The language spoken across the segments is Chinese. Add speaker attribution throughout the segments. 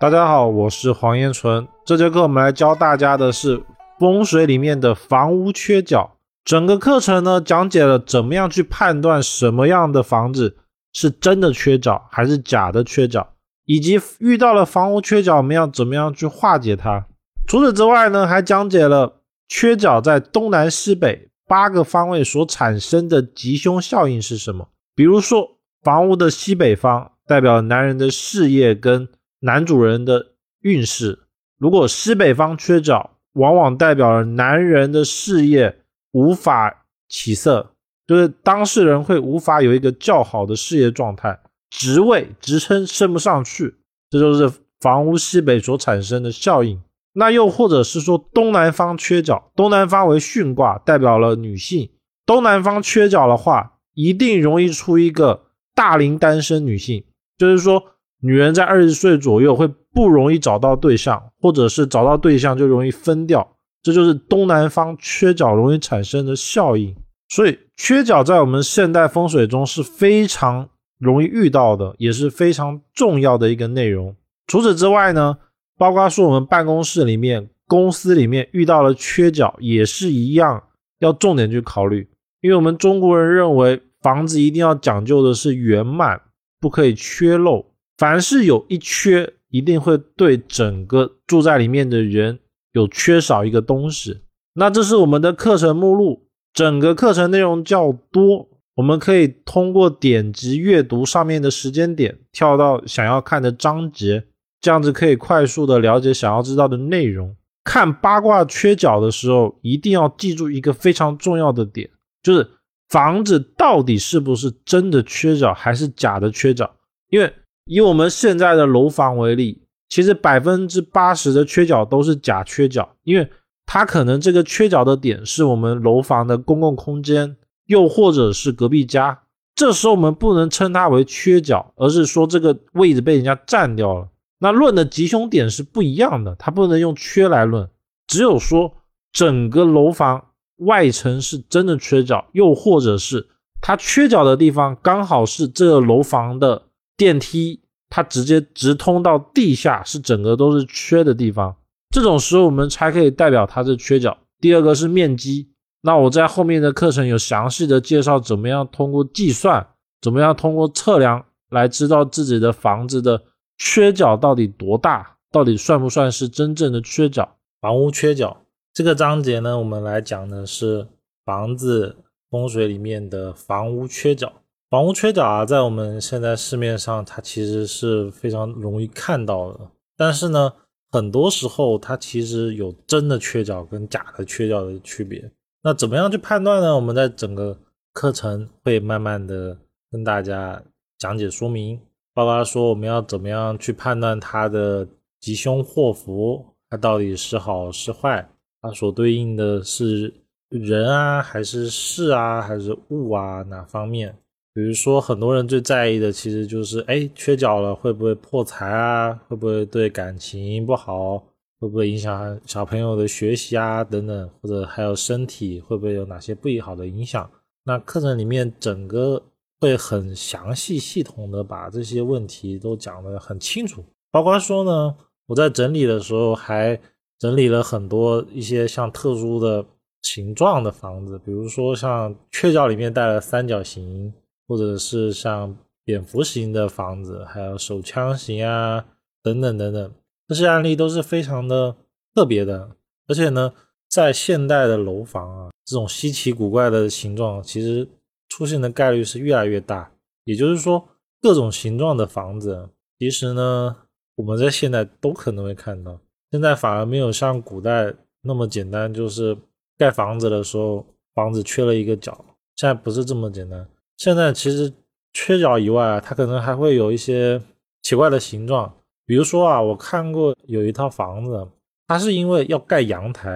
Speaker 1: 大家好，我是黄彦纯。这节课我们来教大家的是风水里面的房屋缺角。整个课程呢，讲解了怎么样去判断什么样的房子是真的缺角还是假的缺角，以及遇到了房屋缺角，我们要怎么样去化解它。除此之外呢，还讲解了缺角在东南西北八个方位所产生的吉凶效应是什么。比如说，房屋的西北方代表男人的事业跟男主人的运势，如果西北方缺角，往往代表了男人的事业无法起色，就是当事人会无法有一个较好的事业状态，职位职称升不上去，这就是房屋西北所产生的效应。那又或者是说东南方缺角，东南方为巽卦，代表了女性，东南方缺角的话，一定容易出一个大龄单身女性，就是说。女人在二十岁左右会不容易找到对象，或者是找到对象就容易分掉，这就是东南方缺角容易产生的效应。所以缺角在我们现代风水中是非常容易遇到的，也是非常重要的一个内容。除此之外呢，包括说我们办公室里面、公司里面遇到了缺角，也是一样要重点去考虑，因为我们中国人认为房子一定要讲究的是圆满，不可以缺漏。凡是有一缺，一定会对整个住在里面的人有缺少一个东西。那这是我们的课程目录，整个课程内容较多，我们可以通过点击阅读上面的时间点，跳到想要看的章节，这样子可以快速的了解想要知道的内容。看八卦缺角的时候，一定要记住一个非常重要的点，就是房子到底是不是真的缺角，还是假的缺角，因为。以我们现在的楼房为例，其实百分之八十的缺角都是假缺角，因为它可能这个缺角的点是我们楼房的公共空间，又或者是隔壁家。这时候我们不能称它为缺角，而是说这个位置被人家占掉了。那论的吉凶点是不一样的，它不能用缺来论，只有说整个楼房外层是真的缺角，又或者是它缺角的地方刚好是这个楼房的。电梯它直接直通到地下，是整个都是缺的地方。这种时候我们才可以代表它是缺角。第二个是面积，那我在后面的课程有详细的介绍，怎么样通过计算，怎么样通过测量来知道自己的房子的缺角到底多大，到底算不算是真正的缺角？房屋缺角这个章节呢，我们来讲的是房子风水里面的房屋缺角。房屋缺角啊，在我们现在市面上，它其实是非常容易看到的。但是呢，很多时候它其实有真的缺角跟假的缺角的区别。那怎么样去判断呢？我们在整个课程会慢慢的跟大家讲解说明，包括说我们要怎么样去判断它的吉凶祸福，它到底是好是坏，它所对应的是人啊，还是事啊，还是物啊，哪方面？比如说，很多人最在意的其实就是，哎，缺角了会不会破财啊？会不会对感情不好？会不会影响小朋友的学习啊？等等，或者还有身体会不会有哪些不好的影响？那课程里面整个会很详细、系统的把这些问题都讲得很清楚。包括说呢，我在整理的时候还整理了很多一些像特殊的形状的房子，比如说像缺角里面带了三角形。或者是像蝙蝠型的房子，还有手枪型啊，等等等等，这些案例都是非常的特别的。而且呢，在现代的楼房啊，这种稀奇古怪的形状，其实出现的概率是越来越大。也就是说，各种形状的房子，其实呢，我们在现代都可能会看到。现在反而没有像古代那么简单，就是盖房子的时候，房子缺了一个角，现在不是这么简单。现在其实缺角以外啊，它可能还会有一些奇怪的形状。比如说啊，我看过有一套房子，它是因为要盖阳台，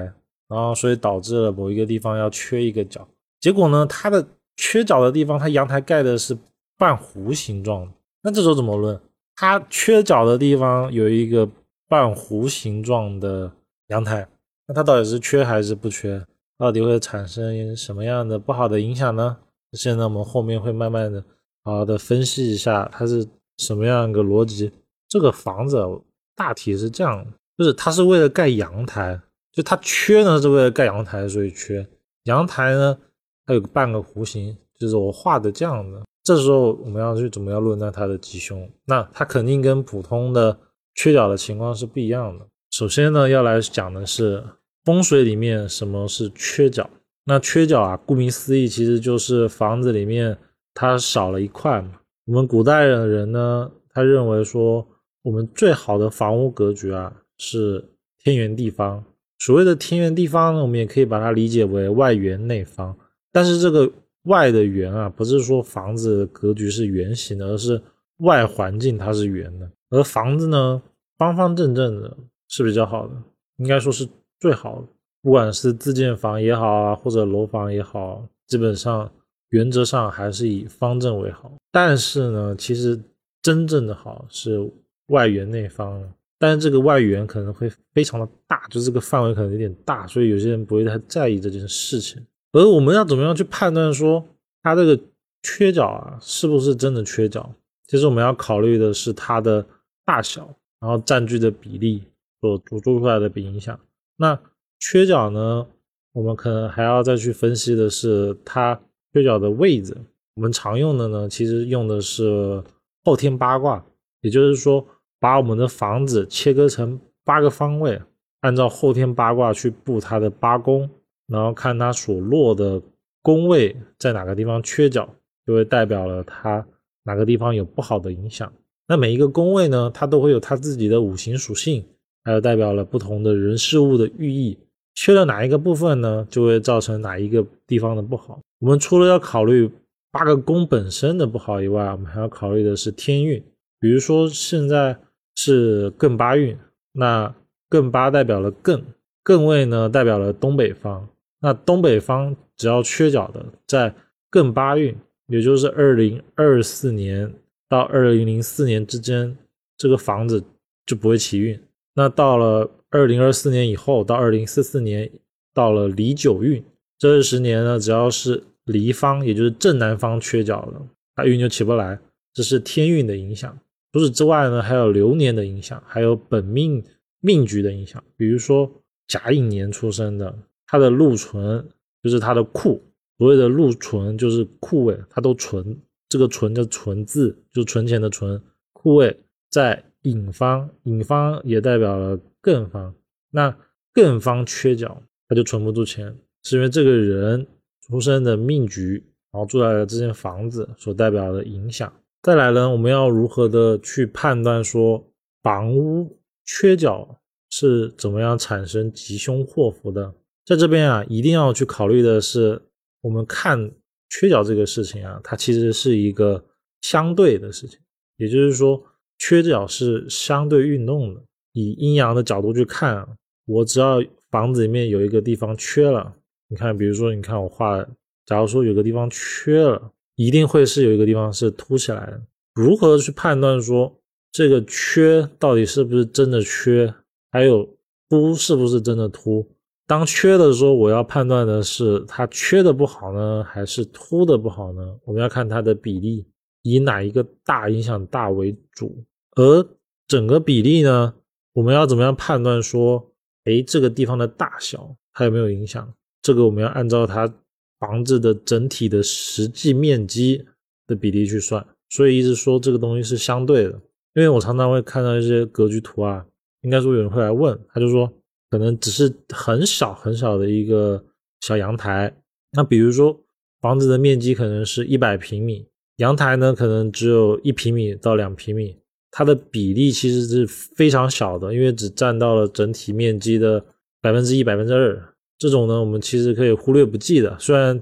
Speaker 1: 然后所以导致了某一个地方要缺一个角。结果呢，它的缺角的地方，它阳台盖的是半弧形状。那这时候怎么论？它缺角的地方有一个半弧形状的阳台，那它到底是缺还是不缺？到底会产生什么样的不好的影响呢？现在我们后面会慢慢的好好的分析一下它是什么样一个逻辑。这个房子大体是这样，就是它是为了盖阳台，就它缺呢是为了盖阳台，所以缺阳台呢，它有个半个弧形，就是我画的这样的。这时候我们要去怎么样论断它的吉凶？那它肯定跟普通的缺角的情况是不一样的。首先呢，要来讲的是风水里面什么是缺角。那缺角啊，顾名思义，其实就是房子里面它少了一块嘛。我们古代的人呢，他认为说，我们最好的房屋格局啊是天圆地方。所谓的天圆地方呢，我们也可以把它理解为外圆内方。但是这个外的圆啊，不是说房子格局是圆形的，而是外环境它是圆的，而房子呢方方正正的，是比较好的，应该说是最好的。不管是自建房也好啊，或者楼房也好，基本上。原则上还是以方正为好，但是呢，其实真正的好是外圆内方，但是这个外圆可能会非常的大，就这个范围可能有点大，所以有些人不会太在意这件事情。而我们要怎么样去判断说它这个缺角啊是不是真的缺角？其实我们要考虑的是它的大小，然后占据的比例所做出来的影响。那缺角呢，我们可能还要再去分析的是它。缺角的位置，我们常用的呢，其实用的是后天八卦，也就是说，把我们的房子切割成八个方位，按照后天八卦去布它的八宫，然后看它所落的宫位在哪个地方缺角，就会代表了它哪个地方有不好的影响。那每一个宫位呢，它都会有它自己的五行属性，还有代表了不同的人事物的寓意。缺了哪一个部分呢，就会造成哪一个地方的不好。我们除了要考虑八个宫本身的不好以外，我们还要考虑的是天运。比如说现在是艮八运，那艮八代表了艮，艮位呢代表了东北方。那东北方只要缺角的，在艮八运，也就是二零二四年到二零零四年之间，这个房子就不会起运。那到了二零二四年以后，到二零四四年，到了离九运这二十年呢，只要是离方，也就是正南方缺角了，它运就起不来。这是天运的影响。除此之外呢，还有流年的影响，还有本命命局的影响。比如说甲寅年出生的，他的禄存就是他的库。所谓的禄存就是库位，它都存。这个存的存字就存钱的存。库位在引方，引方也代表了艮方。那艮方缺角，他就存不住钱，是因为这个人。出生的命局，然后住在了这间房子所代表的影响。再来呢，我们要如何的去判断说房屋缺角是怎么样产生吉凶祸福的？在这边啊，一定要去考虑的是，我们看缺角这个事情啊，它其实是一个相对的事情，也就是说，缺角是相对运动的。以阴阳的角度去看，我只要房子里面有一个地方缺了。你看，比如说，你看我画，假如说有个地方缺了，一定会是有一个地方是凸起来的。如何去判断说这个缺到底是不是真的缺，还有凸是不是真的凸？当缺的时候，我要判断的是它缺的不好呢，还是凸的不好呢？我们要看它的比例，以哪一个大影响大为主。而整个比例呢，我们要怎么样判断说，哎，这个地方的大小它有没有影响？这个我们要按照它房子的整体的实际面积的比例去算，所以一直说这个东西是相对的。因为我常常会看到一些格局图啊，应该说有人会来问，他就说可能只是很小很小的一个小阳台，那比如说房子的面积可能是一百平米，阳台呢可能只有一平米到两平米，它的比例其实是非常小的，因为只占到了整体面积的百分之一、百分之二。这种呢，我们其实可以忽略不计的。虽然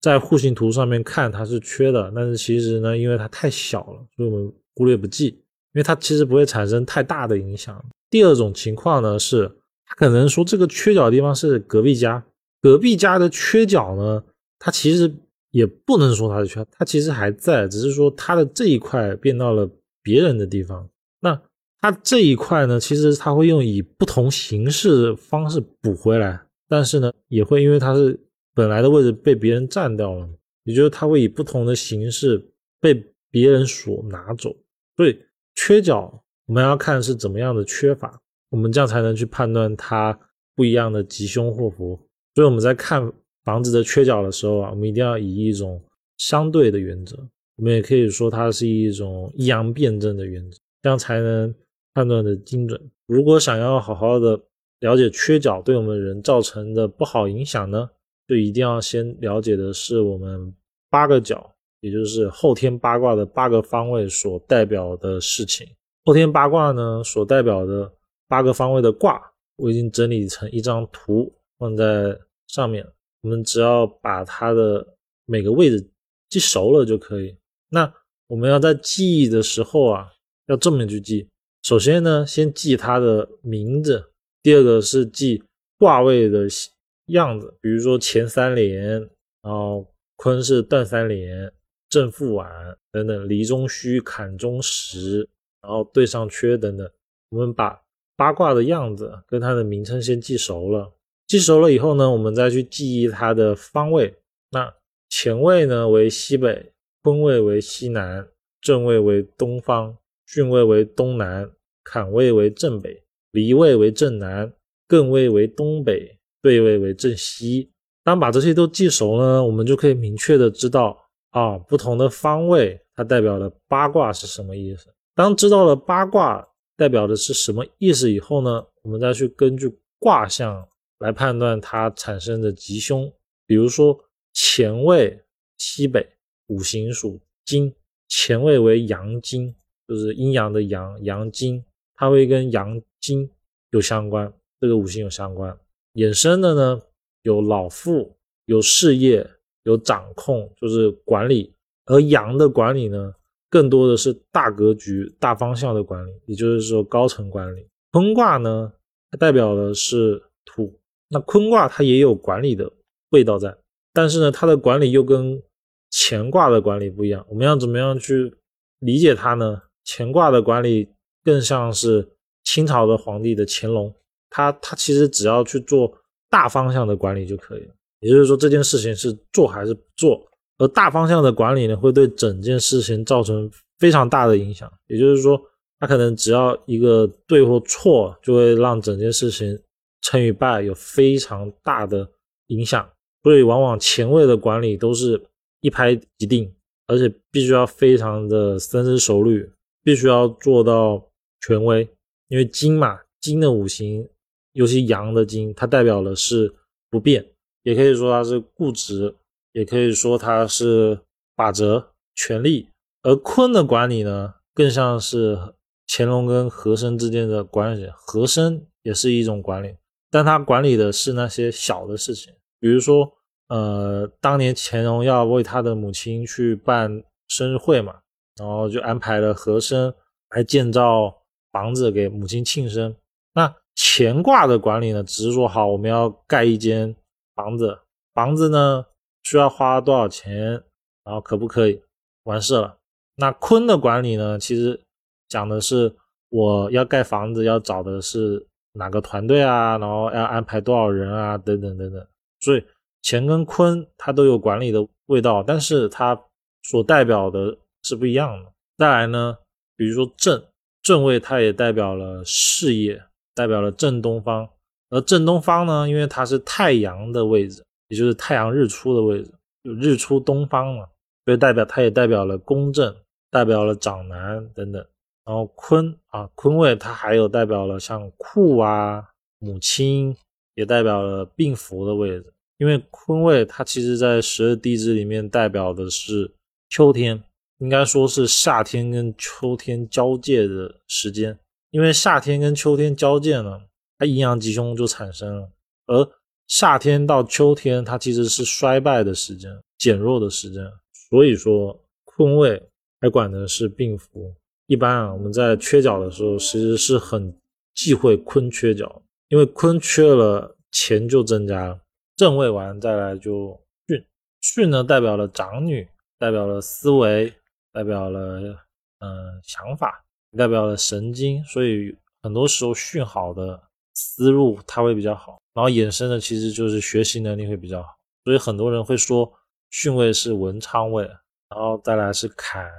Speaker 1: 在户型图上面看它是缺的，但是其实呢，因为它太小了，所以我们忽略不计，因为它其实不会产生太大的影响。第二种情况呢，是它可能说这个缺角的地方是隔壁家，隔壁家的缺角呢，它其实也不能说它是缺，它其实还在，只是说它的这一块变到了别人的地方。那它这一块呢，其实它会用以不同形式方式补回来。但是呢，也会因为它是本来的位置被别人占掉了，也就是它会以不同的形式被别人所拿走。所以缺角我们要看是怎么样的缺乏，我们这样才能去判断它不一样的吉凶祸福。所以我们在看房子的缺角的时候啊，我们一定要以一种相对的原则，我们也可以说它是一种阴阳辩证的原则，这样才能判断的精准。如果想要好好的了解缺角对我们人造成的不好影响呢，就一定要先了解的是我们八个角，也就是后天八卦的八个方位所代表的事情。后天八卦呢所代表的八个方位的卦，我已经整理成一张图放在上面。我们只要把它的每个位置记熟了就可以。那我们要在记忆的时候啊，要这么去记。首先呢，先记它的名字；第二个是记卦位的样子，比如说乾三连，然后坤是断三连、正负晚等等，离中虚、坎中实。然后对上缺等等，我们把八卦的样子跟它的名称先记熟了。记熟了以后呢，我们再去记忆它的方位。那乾位呢为西北，坤位为西南，正位为东方，巽位为东南，坎位为正北，离位为正南，艮位为东北，兑位为正西。当把这些都记熟呢，我们就可以明确的知道啊，不同的方位它代表的八卦是什么意思。当知道了八卦代表的是什么意思以后呢，我们再去根据卦象来判断它产生的吉凶。比如说乾位西北，五行属金，前位为阳金，就是阴阳的阳，阳金，它会跟阳金有相关，这个五行有相关。衍生的呢有老父，有事业，有掌控，就是管理。而阳的管理呢？更多的是大格局、大方向的管理，也就是说高层管理。坤卦呢，它代表的是土，那坤卦它也有管理的味道在，但是呢，它的管理又跟乾卦的管理不一样。我们要怎么样去理解它呢？乾卦的管理更像是清朝的皇帝的乾隆，他他其实只要去做大方向的管理就可以了，也就是说这件事情是做还是不做。而大方向的管理呢，会对整件事情造成非常大的影响。也就是说，他可能只要一个对或错，就会让整件事情成与败有非常大的影响。所以，往往前卫的管理都是一拍即定，而且必须要非常的深思熟虑，必须要做到权威。因为金嘛，金的五行，尤其阳的金，它代表的是不变，也可以说它是固执。也可以说它是法则、权力，而坤的管理呢，更像是乾隆跟和珅之间的关系。和珅也是一种管理，但他管理的是那些小的事情，比如说，呃，当年乾隆要为他的母亲去办生日会嘛，然后就安排了和珅来建造房子给母亲庆生。那乾卦的管理呢，只是说好我们要盖一间房子，房子呢。需要花多少钱，然后可不可以完事了？那坤的管理呢？其实讲的是我要盖房子，要找的是哪个团队啊，然后要安排多少人啊，等等等等。所以乾跟坤它都有管理的味道，但是它所代表的是不一样的。再来呢，比如说正正位，它也代表了事业，代表了正东方。而正东方呢，因为它是太阳的位置。也就是太阳日出的位置，就日出东方嘛，所以代表它也代表了公正，代表了长男等等。然后坤啊，坤位它还有代表了像库啊、母亲，也代表了病符的位置。因为坤位它其实在十二地支里面代表的是秋天，应该说是夏天跟秋天交界的时间。因为夏天跟秋天交界呢，它阴阳吉凶就产生了，而夏天到秋天，它其实是衰败的时间，减弱的时间。所以说，坤位还管的是病符。一般啊，我们在缺角的时候，其实是很忌讳坤缺角，因为坤缺了，钱就增加了。正位完再来就巽，巽呢代表了长女，代表了思维，代表了嗯想法，代表了神经。所以很多时候巽好的思路，它会比较好。然后衍生的其实就是学习能力会比较好，所以很多人会说巽位是文昌位，然后再来是坎，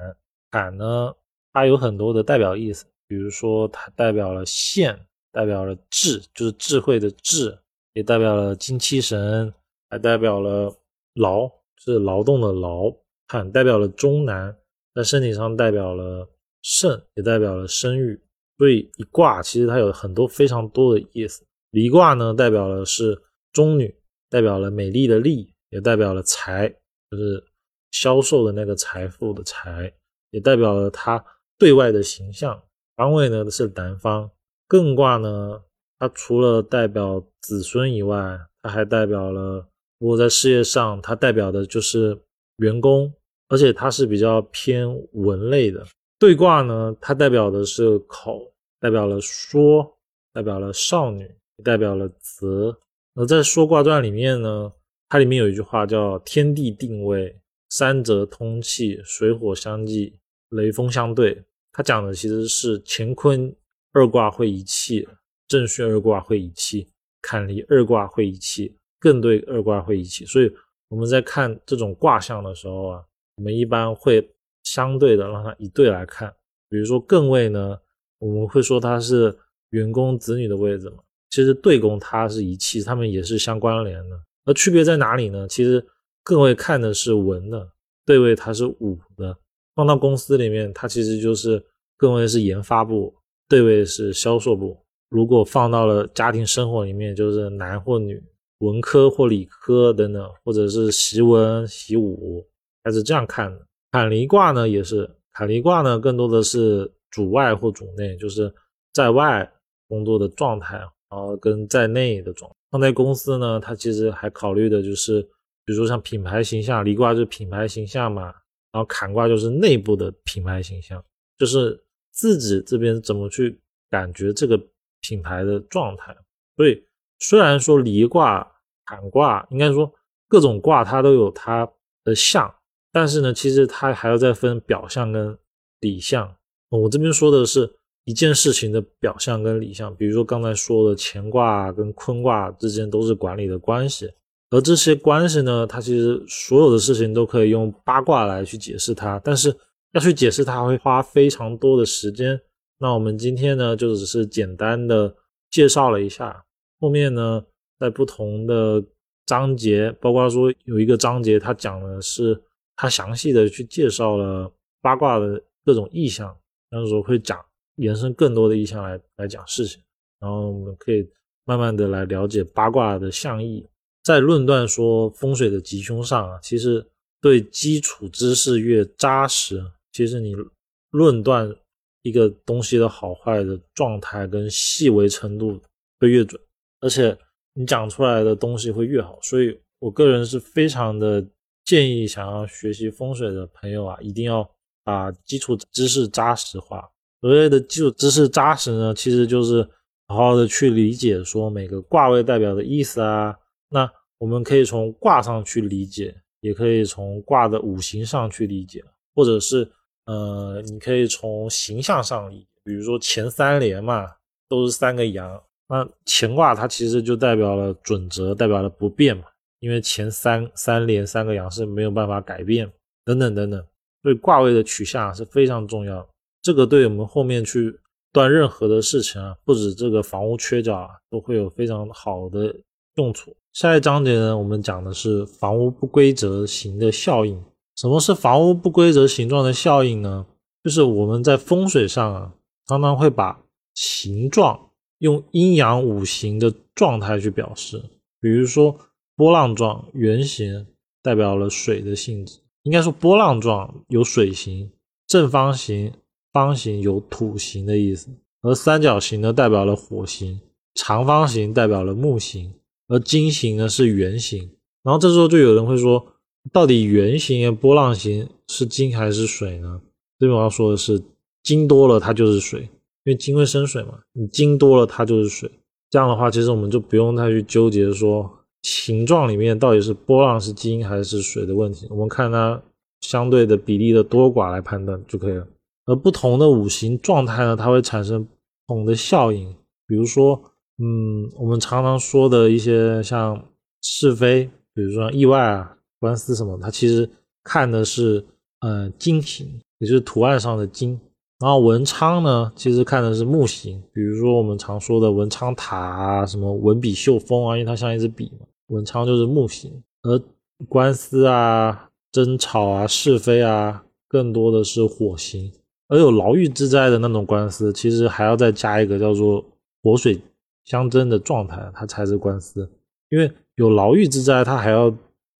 Speaker 1: 坎呢它有很多的代表意思，比如说它代表了线，代表了智，就是智慧的智，也代表了精气神，还代表了劳，是劳动的劳。坎代表了中南，在身体上代表了肾，也代表了生育。所以一卦其实它有很多非常多的意思。离卦呢，代表了是中女，代表了美丽的丽，也代表了财，就是销售的那个财富的财，也代表了他对外的形象。方位呢是南方。艮卦呢，它除了代表子孙以外，它还代表了如果在事业上，它代表的就是员工，而且它是比较偏文类的。对卦呢，它代表的是口，代表了说，代表了少女，代表了泽。而在说卦传里面呢，它里面有一句话叫“天地定位，三泽通气，水火相济，雷风相对”。它讲的其实是乾坤二卦会一气，震巽二卦会一气，坎离二卦会一气，艮兑二卦会一气。所以我们在看这种卦象的时候啊，我们一般会相对的让它一对来看。比如说艮位呢，我们会说它是员工子女的位置嘛。其实对宫它是一气，它们也是相关联的。而区别在哪里呢？其实艮位看的是文的，对位它是武的。放到公司里面，它其实就是艮位是研发部，对位是销售部。如果放到了家庭生活里面，就是男或女，文科或理科等等，或者是习文习武，还是这样看的。坎离卦呢，也是坎离卦呢，更多的是主外或主内，就是在外工作的状态，然后跟在内的状。放在公司呢，它其实还考虑的就是，比如说像品牌形象，离卦就是品牌形象嘛。然后坎卦就是内部的品牌形象，就是自己这边怎么去感觉这个品牌的状态。所以虽然说离卦、坎卦，应该说各种卦它都有它的象，但是呢，其实它还要再分表象跟里象。我这边说的是一件事情的表象跟里象，比如说刚才说的乾卦跟坤卦之间都是管理的关系。而这些关系呢，它其实所有的事情都可以用八卦来去解释它，但是要去解释它会花非常多的时间。那我们今天呢，就只是简单的介绍了一下，后面呢，在不同的章节，包括说有一个章节，它讲的是它详细的去介绍了八卦的各种意象，到时候会讲延伸更多的意象来来讲事情，然后我们可以慢慢的来了解八卦的象意。在论断说风水的吉凶上啊，其实对基础知识越扎实，其实你论断一个东西的好坏的状态跟细微程度会越准，而且你讲出来的东西会越好。所以我个人是非常的建议想要学习风水的朋友啊，一定要把基础知识扎实化。所谓的基础知识扎实呢，其实就是好好的去理解说每个卦位代表的意思啊。那我们可以从卦上去理解，也可以从卦的五行上去理解，或者是呃，你可以从形象上。比如说前三连嘛，都是三个阳，那乾卦它其实就代表了准则，代表了不变嘛，因为前三三连三个阳是没有办法改变，等等等等。所以卦位的取向是非常重要，这个对我们后面去断任何的事情啊，不止这个房屋缺角啊，都会有非常好的。用处。下一章节呢，我们讲的是房屋不规则形的效应。什么是房屋不规则形状的效应呢？就是我们在风水上啊，常常会把形状用阴阳五行的状态去表示。比如说波浪状、圆形代表了水的性质，应该说波浪状有水形，正方形、方形有土形的意思，而三角形呢代表了火形，长方形代表了木形。而金形呢是圆形，然后这时候就有人会说，到底圆形、波浪形是金还是水呢？这边我要说的是，金多了它就是水，因为金会生水嘛，你金多了它就是水。这样的话，其实我们就不用太去纠结说形状里面到底是波浪是金还是水的问题，我们看它相对的比例的多寡来判断就可以了。而不同的五行状态呢，它会产生不同的效应，比如说。嗯，我们常常说的一些像是非，比如说意外啊、官司什么，它其实看的是呃金形，也就是图案上的金。然后文昌呢，其实看的是木形，比如说我们常说的文昌塔啊，什么文笔秀峰啊，因为它像一支笔嘛。文昌就是木形，而官司啊、争吵啊、是非啊，更多的是火形。而有牢狱之灾的那种官司，其实还要再加一个叫做火水相争的状态，它才是官司。因为有牢狱之灾，它还要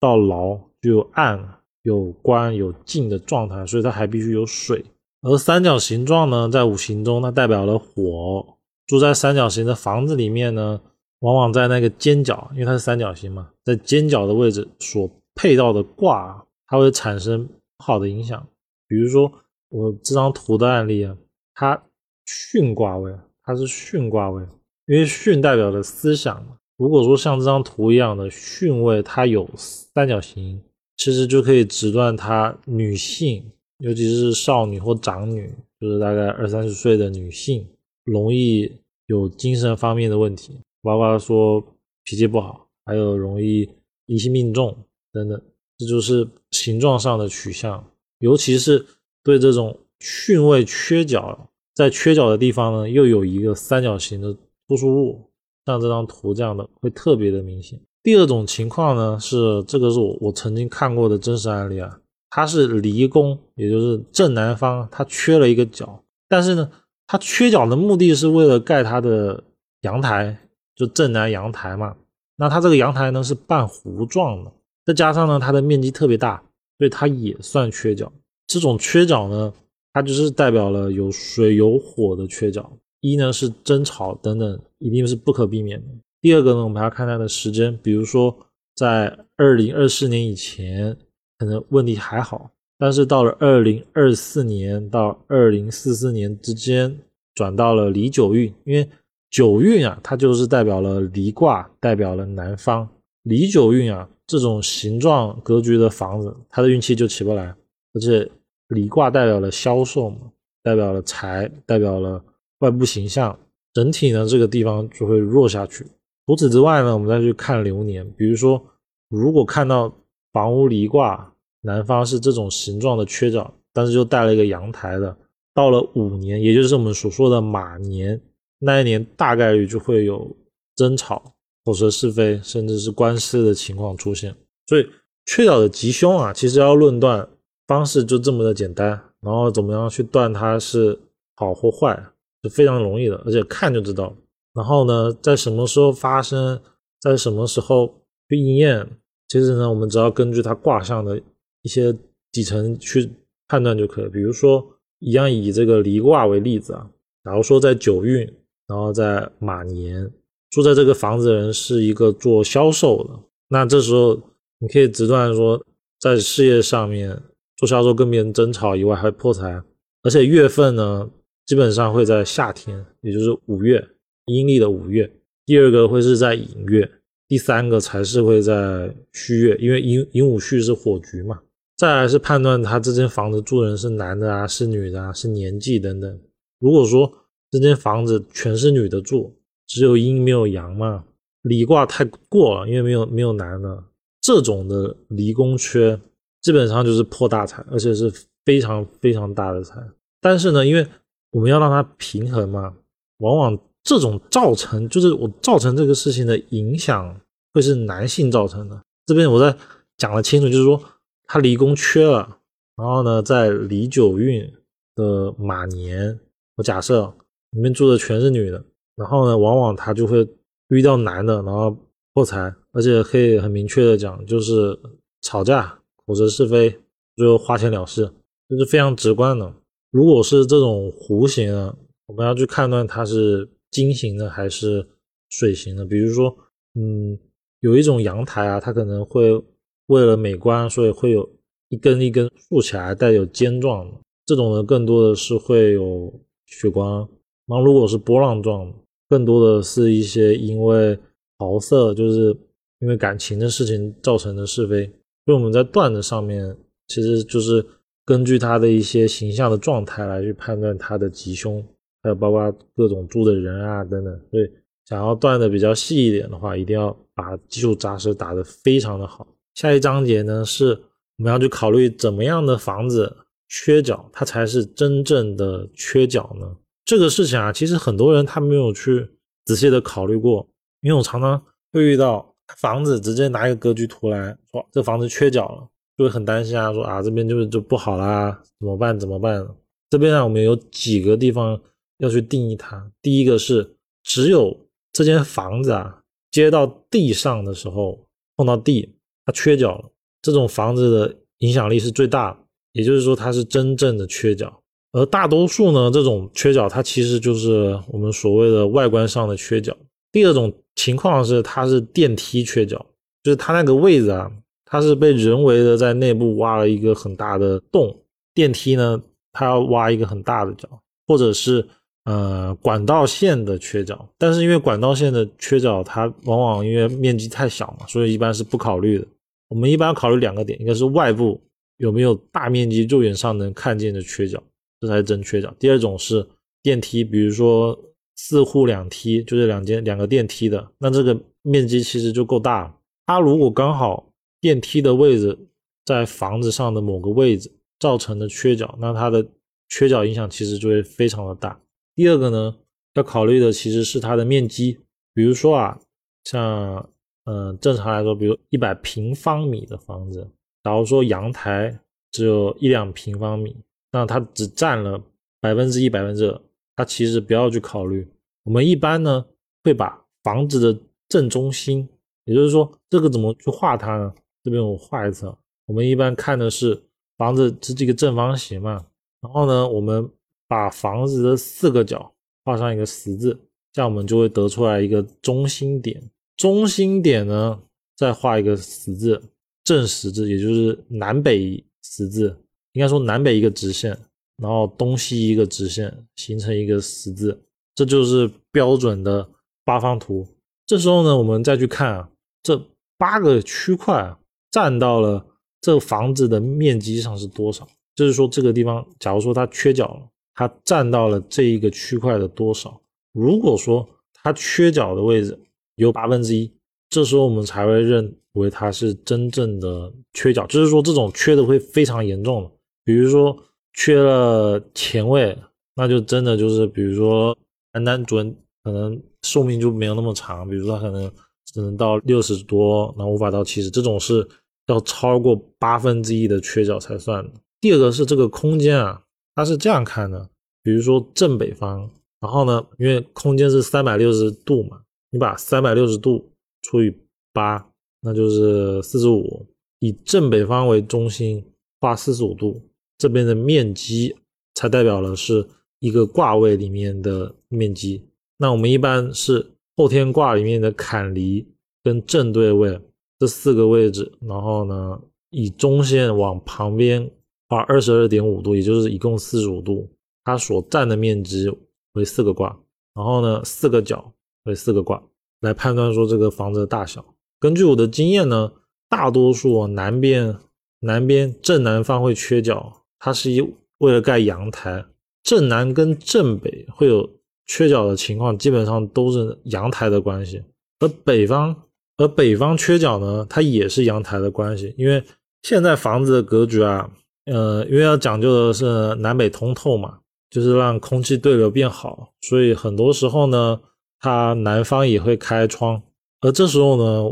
Speaker 1: 到牢，就有暗、有官、有静的状态，所以它还必须有水。而三角形状呢，在五行中，它代表了火。住在三角形的房子里面呢，往往在那个尖角，因为它是三角形嘛，在尖角的位置所配到的卦，它会产生不好的影响。比如说我这张图的案例啊，它巽卦位，它是巽卦位，因为巽代表的思想嘛。如果说像这张图一样的巽位，它有三角形，其实就可以直断它女性，尤其是少女或长女，就是大概二三十岁的女性，容易有精神方面的问题，包括说脾气不好，还有容易疑心病重等等。这就是形状上的取向，尤其是对这种巽位缺角，在缺角的地方呢，又有一个三角形的突出物。像这张图这样的会特别的明显。第二种情况呢，是这个是我我曾经看过的真实案例啊，它是离宫，也就是正南方，它缺了一个角，但是呢，它缺角的目的是为了盖它的阳台，就正南阳台嘛。那它这个阳台呢是半弧状的，再加上呢它的面积特别大，所以它也算缺角。这种缺角呢，它就是代表了有水有火的缺角。一呢是争吵等等，一定是不可避免的。第二个呢，我们还要看它的时间，比如说在二零二四年以前，可能问题还好，但是到了二零二四年到二零四四年之间，转到了离九运，因为九运啊，它就是代表了离卦，代表了南方。离九运啊，这种形状格局的房子，它的运气就起不来，而且离卦代表了销售嘛，代表了财，代表了。外部形象整体呢，这个地方就会弱下去。除此之外呢，我们再去看流年，比如说，如果看到房屋离卦南方是这种形状的缺角，但是就带了一个阳台的，到了五年，也就是我们所说的马年，那一年大概率就会有争吵、口舌是非，甚至是官司的情况出现。所以缺角的吉凶啊，其实要论断方式就这么的简单，然后怎么样去断它是好或坏。是非常容易的，而且看就知道。然后呢，在什么时候发生，在什么时候去应验，其实呢，我们只要根据它卦象的一些底层去判断就可以。比如说，一样以这个离卦为例子啊，假如说在九运，然后在马年住在这个房子的人是一个做销售的，那这时候你可以直断说，在事业上面做销售跟别人争吵以外，还破财，而且月份呢。基本上会在夏天，也就是五月，阴历的五月。第二个会是在寅月，第三个才是会在戌月，因为寅寅午戌是火局嘛。再来是判断他这间房子住人是男的啊，是女的啊，是年纪等等。如果说这间房子全是女的住，只有阴没有阳嘛，离卦太过了，因为没有没有男的，这种的离宫缺基本上就是破大财，而且是非常非常大的财。但是呢，因为我们要让它平衡嘛，往往这种造成就是我造成这个事情的影响会是男性造成的。这边我再讲的清楚，就是说他离宫缺了，然后呢，在离九运的马年，我假设里面住的全是女的，然后呢，往往他就会遇到男的，然后破财，而且可以很明确的讲，就是吵架、口舌是非，最后花钱了事，这是非常直观的。如果是这种弧形啊，我们要去判断它是金型的还是水型的。比如说，嗯，有一种阳台啊，它可能会为了美观，所以会有一根一根竖起来带有尖状的，这种呢更多的是会有血光。然后如果是波浪状，更多的是一些因为桃色，就是因为感情的事情造成的是非。所以我们在断的上面，其实就是。根据他的一些形象的状态来去判断他的吉凶，还有包括各种住的人啊等等。所以想要断的比较细一点的话，一定要把基础扎实打得非常的好。下一章节呢是我们要去考虑怎么样的房子缺角，它才是真正的缺角呢？这个事情啊，其实很多人他没有去仔细的考虑过，因为我常常会遇到房子直接拿一个格局图来说，这房子缺角了，就会很担心啊，说啊这边就是就不好啦，怎么办？怎么办？这边呢，我们有几个地方要去定义它。第一个是，只有这间房子啊接到地上的时候碰到地，它缺角了，这种房子的影响力是最大的，也就是说它是真正的缺角。而大多数呢，这种缺角它其实就是我们所谓的外观上的缺角。第二种情况是，它是电梯缺角，就是它那个位置啊，它是被人为的在内部挖了一个很大的洞，电梯呢，它要挖一个很大的角，或者是呃管道线的缺角。但是因为管道线的缺角，它往往因为面积太小嘛，所以一般是不考虑的。我们一般要考虑两个点，一个是外部有没有大面积肉眼上能看见的缺角。这才是真缺角。第二种是电梯，比如说四户两梯，就是两间两个电梯的，那这个面积其实就够大了。它如果刚好电梯的位置在房子上的某个位置造成的缺角，那它的缺角影响其实就会非常的大。第二个呢，要考虑的其实是它的面积，比如说啊，像嗯正常来说，比如一百平方米的房子，假如说阳台只有一两平方米。那它只占了百分之一、百分之二，它其实不要去考虑。我们一般呢会把房子的正中心，也就是说这个怎么去画它呢？这边我画一次，我们一般看的是房子是这个正方形嘛，然后呢我们把房子的四个角画上一个十字，这样我们就会得出来一个中心点。中心点呢再画一个十字，正十字，也就是南北十字。应该说南北一个直线，然后东西一个直线，形成一个十字，这就是标准的八方图。这时候呢，我们再去看啊，这八个区块啊占到了这房子的面积上是多少？就是说这个地方，假如说它缺角了，它占到了这一个区块的多少？如果说它缺角的位置有八分之一，这时候我们才会认为它是真正的缺角，就是说这种缺的会非常严重的。比如说缺了前位，那就真的就是，比如说单单准可能寿命就没有那么长，比如说可能只能到六十多，然后无法到七十，这种是要超过八分之一的缺角才算的。第二个是这个空间啊，它是这样看的，比如说正北方，然后呢，因为空间是三百六十度嘛，你把三百六十度除以八，那就是四十五，以正北方为中心画四十五度。这边的面积才代表了是一个卦位里面的面积。那我们一般是后天卦里面的坎离跟正对位这四个位置，然后呢以中线往旁边画二十二点五度，也就是一共四十五度，它所占的面积为四个卦，然后呢四个角为四个卦，来判断说这个房子的大小。根据我的经验呢，大多数南边南边正南方会缺角。它是一为了盖阳台，正南跟正北会有缺角的情况，基本上都是阳台的关系。而北方，而北方缺角呢，它也是阳台的关系。因为现在房子的格局啊，呃，因为要讲究的是南北通透嘛，就是让空气对流变好，所以很多时候呢，它南方也会开窗。而这时候呢，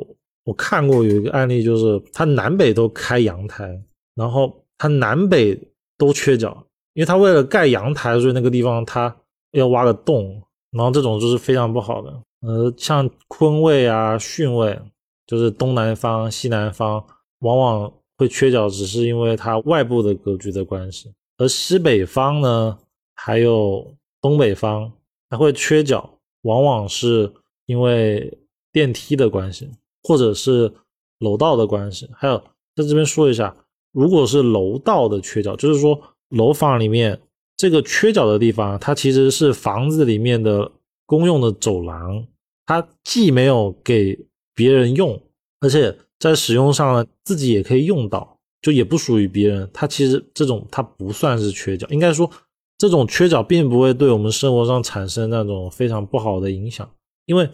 Speaker 1: 我看过有一个案例，就是它南北都开阳台，然后它南北。都缺角，因为他为了盖阳台，所以那个地方他要挖个洞，然后这种就是非常不好的。呃，像坤位啊、巽位，就是东南方、西南方，往往会缺角，只是因为它外部的格局的关系。而西北方呢，还有东北方，它会缺角，往往是因为电梯的关系，或者是楼道的关系。还有在这边说一下。如果是楼道的缺角，就是说楼房里面这个缺角的地方，它其实是房子里面的公用的走廊，它既没有给别人用，而且在使用上呢自己也可以用到，就也不属于别人。它其实这种它不算是缺角，应该说这种缺角并不会对我们生活上产生那种非常不好的影响，因为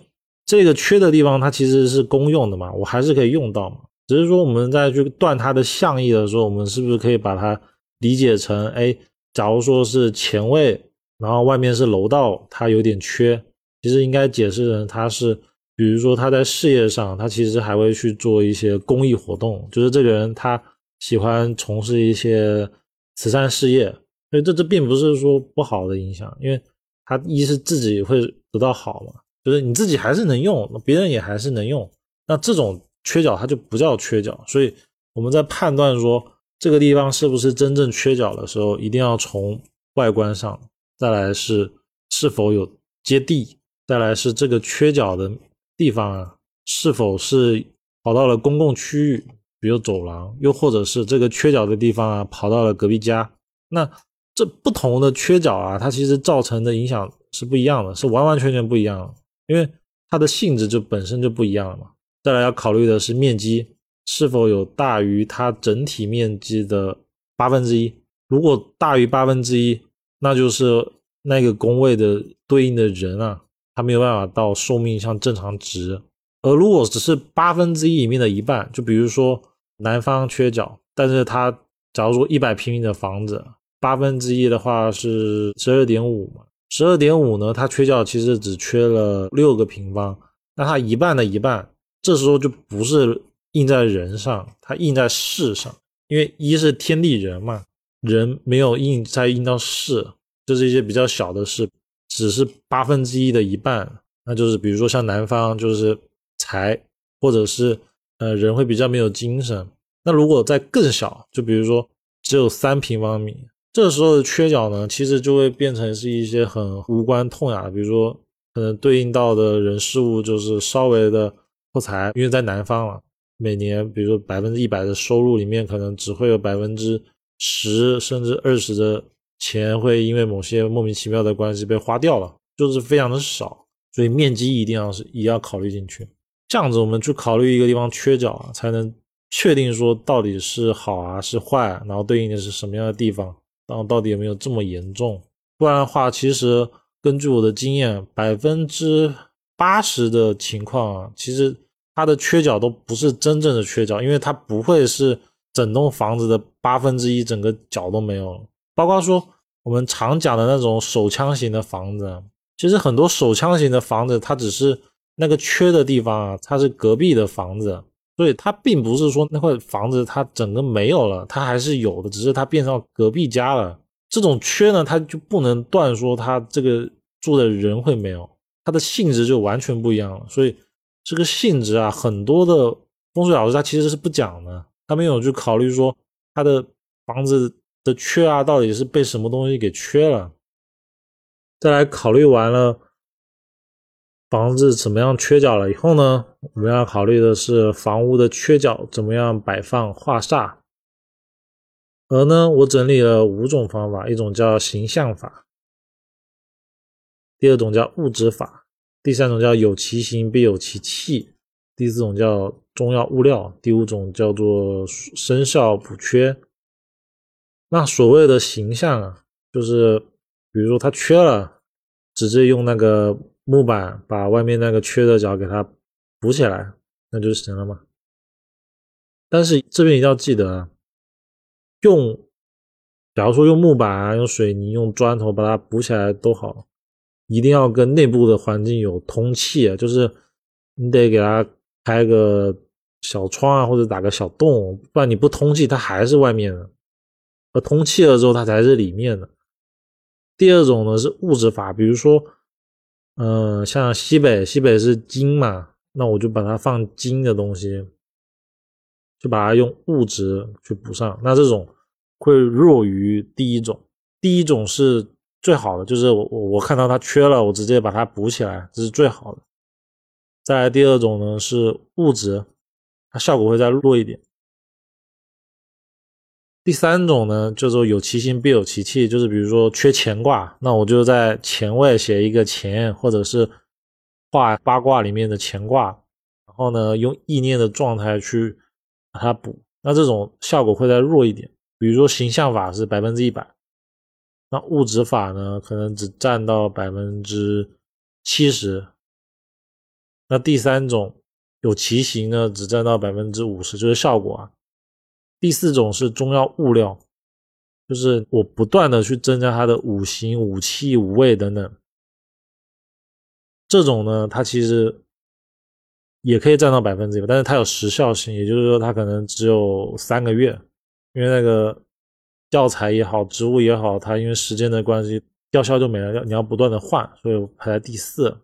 Speaker 1: 这个缺的地方它其实是公用的嘛，我还是可以用到嘛。只是说我们在去断它的象意的时候，我们是不是可以把它理解成，哎，假如说是前卫，然后外面是楼道，它有点缺，其实应该解释成他是，比如说他在事业上，他其实还会去做一些公益活动，就是这个人他喜欢从事一些慈善事业，所以这这并不是说不好的影响，因为他一是自己会得到好嘛，就是你自己还是能用，别人也还是能用，那这种缺角它就不叫缺角，所以我们在判断说。这个地方是不是真正缺角的时候，一定要从外观上，再来是是否有接地，再来是这个缺角的地方啊，是否是跑到了公共区域，比如走廊，又或者是这个缺角的地方啊，跑到了隔壁家。那这不同的缺角啊，它其实造成的影响是不一样的，是完完全全不一样的，因为它的性质就本身就不一样了嘛。再来要考虑的是面积。是否有大于它整体面积的八分之一？如果大于八分之一，那就是那个工位的对应的人啊，他没有办法到寿命像正常值。而如果只是八分之一里面的一半，就比如说南方缺角，但是它假如说一百平米的房子，八分之一的话是十二点五嘛，十二点五呢，它缺角其实只缺了六个平方，那它一半的一半，这时候就不是。印在人上，它印在事上，因为一是天地人嘛，人没有印再印到事，这是一些比较小的事，只是八分之一的一半，那就是比如说像南方就是财，或者是呃人会比较没有精神。那如果在更小，就比如说只有三平方米，这时候的缺角呢，其实就会变成是一些很无关痛痒，比如说可能对应到的人事物就是稍微的破财，因为在南方了。每年，比如说百分之一百的收入里面，可能只会有百分之十甚至二十的钱会因为某些莫名其妙的关系被花掉了，就是非常的少。所以面积一定要是也要考虑进去。这样子，我们去考虑一个地方缺角啊，才能确定说到底是好啊是坏，然后对应的是什么样的地方，然后到底有没有这么严重。不然的话，其实根据我的经验，百分之八十的情况啊，其实。它的缺角都不是真正的缺角，因为它不会是整栋房子的八分之一整个角都没有。包括说我们常讲的那种手枪型的房子，其实很多手枪型的房子，它只是那个缺的地方啊，它是隔壁的房子，所以它并不是说那块房子它整个没有了，它还是有的，只是它变成隔壁家了。这种缺呢，它就不能断说它这个住的人会没有，它的性质就完全不一样了，所以。这个性质啊，很多的风水老师他其实是不讲的，他没有去考虑说他的房子的缺啊，到底是被什么东西给缺了。再来考虑完了房子怎么样缺角了以后呢，我们要考虑的是房屋的缺角怎么样摆放化煞。而呢，我整理了五种方法，一种叫形象法，第二种叫物质法。第三种叫有其形必有其气，第四种叫中药物料，第五种叫做生肖补缺。那所谓的形象啊，就是比如说它缺了，直接用那个木板把外面那个缺的角给它补起来，那就行了嘛。但是这边一定要记得，用，假如说用木板啊、用水泥、用砖头把它补起来都好。一定要跟内部的环境有通气啊，就是你得给它开个小窗啊，或者打个小洞，不然你不通气，它还是外面的。通气了之后，它才是里面的。第二种呢是物质法，比如说，嗯，像西北，西北是金嘛，那我就把它放金的东西，就把它用物质去补上。那这种会弱于第一种，第一种是。最好的就是我我我看到它缺了，我直接把它补起来，这是最好的。再来第二种呢是物质，它效果会再弱一点。第三种呢叫做有其形必有其气，就是比如说缺乾卦，那我就在乾位写一个乾，或者是画八卦里面的乾卦，然后呢用意念的状态去把它补，那这种效果会再弱一点。比如说形象法是百分之一百。那物质法呢，可能只占到百分之七十。那第三种有奇形呢，只占到百分之五十，就是效果啊。第四种是中药物料，就是我不断的去增加它的五行、武器、五味等等。这种呢，它其实也可以占到百分之一，但是它有时效性，也就是说它可能只有三个月，因为那个药材也好，植物也好，它因为时间的关系，药效就没了，要你要不断的换，所以排在第四。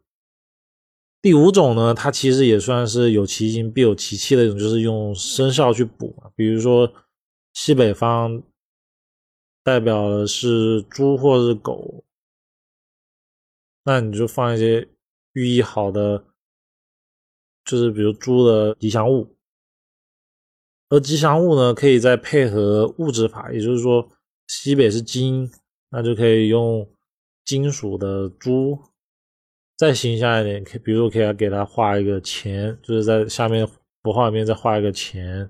Speaker 1: 第五种呢，它其实也算是有其形必有其器的一种，就是用生肖去补嘛。比如说西北方代表的是猪或是狗，那你就放一些寓意好的，就是比如猪的吉祥物。而吉祥物呢，可以再配合物质法，也就是说西北是金，那就可以用金属的猪。再形象一点，可比如可以给他画一个钱，就是在下面符号里面再画一个钱，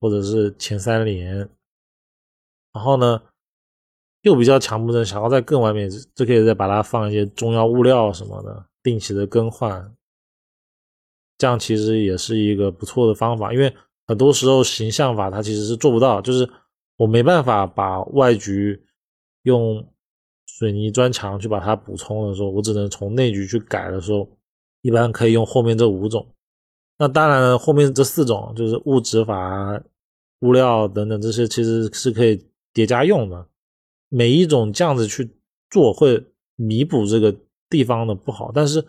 Speaker 1: 或者是前三连。然后呢，又比较强迫症，想要再更完美，就可以再把它放一些中药物料什么的，定期的更换。这样其实也是一个不错的方法，因为很多时候形象法它其实是做不到，就是我没办法把外局用。水泥砖墙去把它补充的时候，我只能从内局去改的时候，一般可以用后面这五种。那当然了，后面这四种就是物质法、物料等等这些，其实是可以叠加用的。每一种这样子去做，会弥补这个地方的不好，但是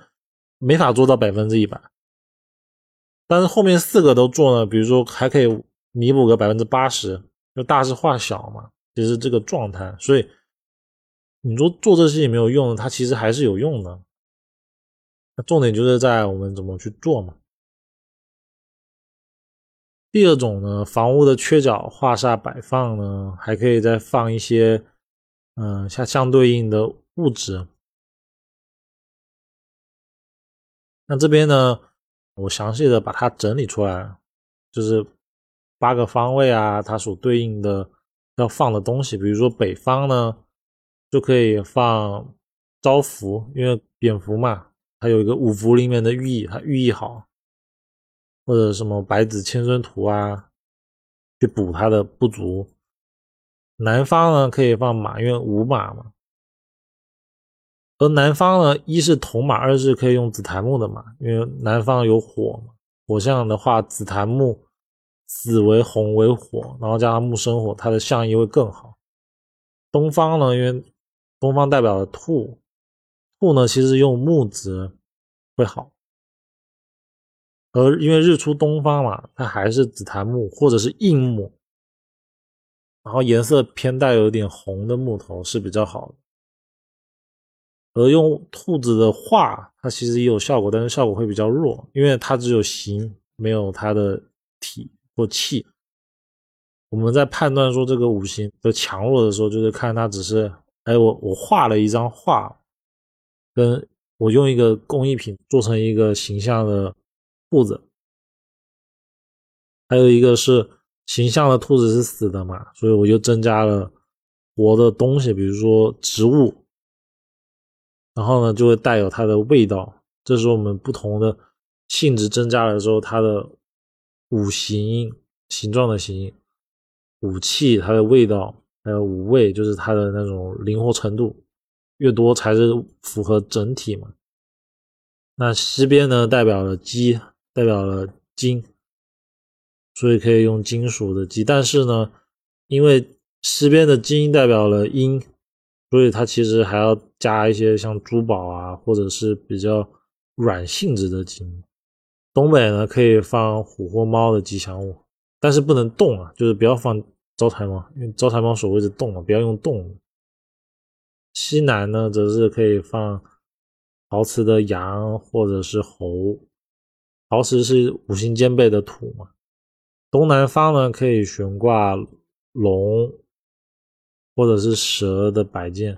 Speaker 1: 没法做到百分之一百。但是后面四个都做呢，比如说还可以弥补个百分之八十，就大事化小嘛，就是这个状态，所以。你说做这些也没有用，它其实还是有用的。那重点就是在我们怎么去做嘛。第二种呢，房屋的缺角画煞摆放呢，还可以再放一些，嗯，像相对应的物质。那这边呢，我详细的把它整理出来，就是八个方位啊，它所对应的要放的东西，比如说北方呢。就可以放招福，因为蝙蝠嘛，它有一个五福里面的寓意，它寓意好，或者什么百子千孙图啊，去补它的不足。南方呢可以放马，因为五马嘛。而南方呢，一是铜马，二是可以用紫檀木的马，因为南方有火嘛。火象的话，紫檀木，紫为红为火，然后加上木生火，它的象意会更好。东方呢，因为东方代表的兔，兔呢其实用木子会好，而因为日出东方嘛，它还是紫檀木或者是硬木，然后颜色偏带有点红的木头是比较好的。而用兔子的画，它其实也有效果，但是效果会比较弱，因为它只有形，没有它的体或气。我们在判断说这个五行的强弱的时候，就是看它只是。哎，我我画了一张画，跟我用一个工艺品做成一个形象的兔子，还有一个是形象的兔子是死的嘛，所以我就增加了活的东西，比如说植物，然后呢就会带有它的味道。这是我们不同的性质增加了之后，它的五行形状的形武器，它的味道。还有五味，就是它的那种灵活程度越多，才是符合整体嘛。那西边呢，代表了鸡，代表了金，所以可以用金属的鸡。但是呢，因为西边的金代表了阴，所以它其实还要加一些像珠宝啊，或者是比较软性质的金。东北呢，可以放虎或猫的吉祥物，但是不能动啊，就是不要放。招财猫，因为招财猫手会一直动啊，不要用动。西南呢，则是可以放陶瓷的羊或者是猴，陶瓷是五行兼备的土嘛。东南方呢，可以悬挂龙或者是蛇的摆件。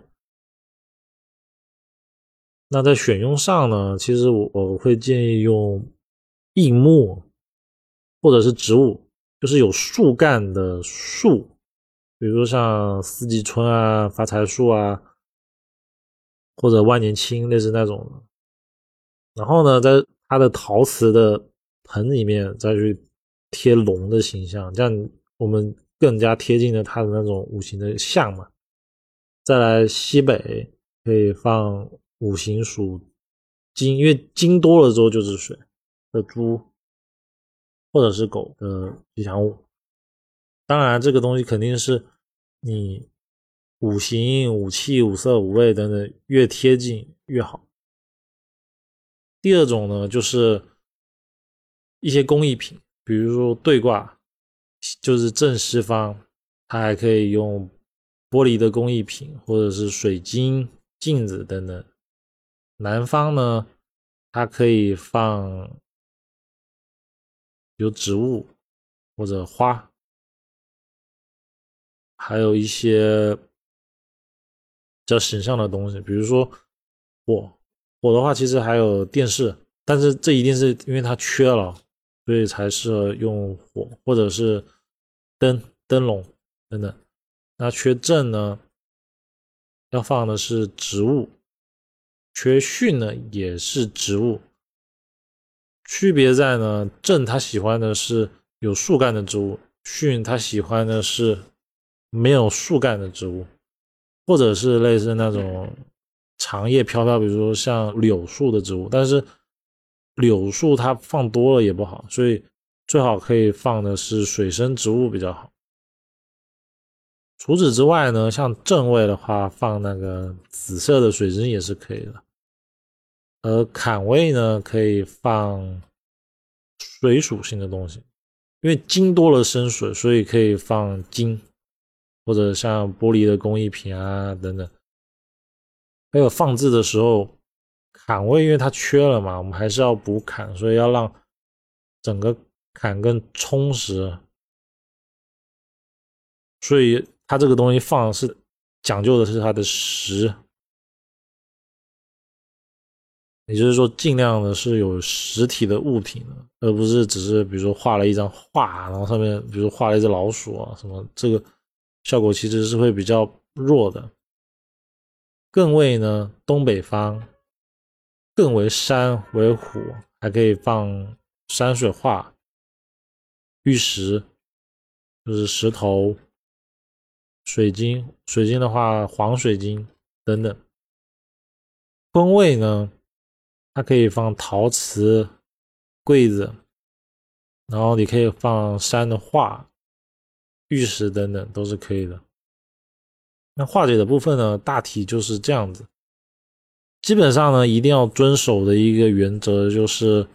Speaker 1: 那在选用上呢，其实我我会建议用硬木或者是植物。就是有树干的树，比如说像四季春啊、发财树啊，或者万年青，类似那种的。然后呢，在它的陶瓷的盆里面再去贴龙的形象，这样我们更加贴近了它的那种五行的象嘛。再来西北可以放五行属金，因为金多了之后就是水的猪或者是狗的吉祥物。当然，这个东西肯定是你五行、五气、五色、五味等等越贴近越好。第二种呢，就是一些工艺品，比如说对卦，就是正西方，它还可以用玻璃的工艺品，或者是水晶、镜子等等。南方呢，它可以放有植物或者花，还有一些比较形象的东西，比如说火。火的话，其实还有电视，但是这一定是因为它缺了，所以才适合用火，或者是灯、灯笼等等。那缺正呢，要放的是植物；缺巽呢，也是植物。区别在呢，正他喜欢的是有树干的植物，巽他喜欢的是没有树干的植物，或者是类似那种。长叶飘飘，比如说像柳树的植物，但是柳树它放多了也不好，所以最好可以放的是水生植物比较好。除此之外呢，像正位的话，放那个紫色的水晶也是可以的。而坎位呢，可以放水属性的东西，因为金多了生水，所以可以放金，或者像玻璃的工艺品啊等等。还有放置的时候，坎位因为它缺了嘛，我们还是要补坎，所以要让整个坎更充实。所以它这个东西放是讲究的是它的实，也就是说尽量的是有实体的物品，而不是只是比如说画了一张画，然后上面比如画了一只老鼠啊什么，这个效果其实是会比较弱的。艮位呢，东北方，艮为山为虎，还可以放山水画、玉石，就是石头、水晶，水晶的话黄水晶等等。坤位呢，它可以放陶瓷、柜子，然后你可以放山的画、玉石等等，都是可以的。那化解的部分呢，大体就是这样子。基本上呢，一定要遵守的一个原则就是，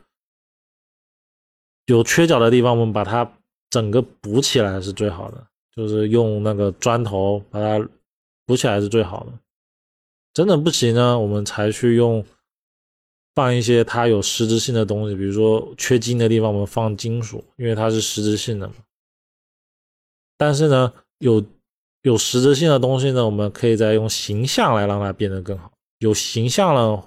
Speaker 1: 有缺角的地方，我们把它整个补起来是最好的。就是用那个砖头把它补起来是最好的。真的不行呢，我们才去用放一些它有实质性的东西，比如说缺金的地方，我们放金属，因为它是实质性的嘛。但是呢，有。有实质性的东西呢，我们可以再用形象来让它变得更好。有形象了，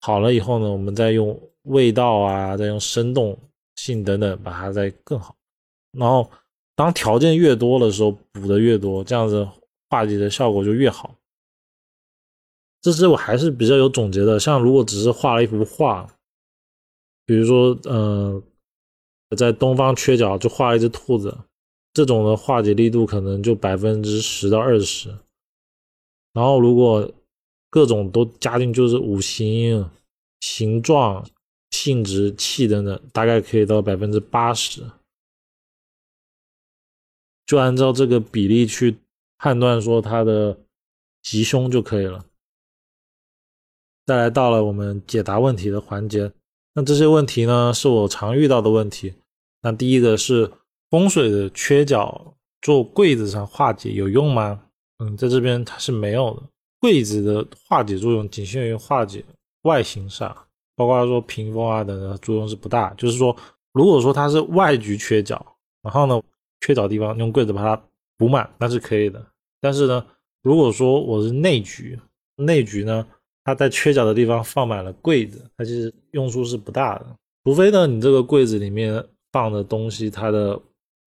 Speaker 1: 好了以后呢，我们再用味道啊，再用生动性等等，把它再更好。然后，当条件越多的时候，补的越多，这样子化解的效果就越好。这是我还是比较有总结的。像如果只是画了一幅画，比如说，呃，在东方缺角，就画了一只兔子。这种的化解力度可能就百分之十到二十，然后如果各种都加进，就是五行、形状、性质、气等等，大概可以到百分之八十，就按照这个比例去判断说它的吉凶就可以了。再来到了我们解答问题的环节，那这些问题呢是我常遇到的问题。那第一个是。风水的缺角做柜子上化解有用吗？嗯，在这边它是没有的。柜子的化解作用仅限于化解外形上，包括说屏风啊等等作用是不大。就是说，如果说它是外局缺角，然后呢缺角地方用柜子把它补满，那是可以的。但是呢，如果说我是内局，内局呢它在缺角的地方放满了柜子，它其实用处是不大的。除非呢你这个柜子里面放的东西它的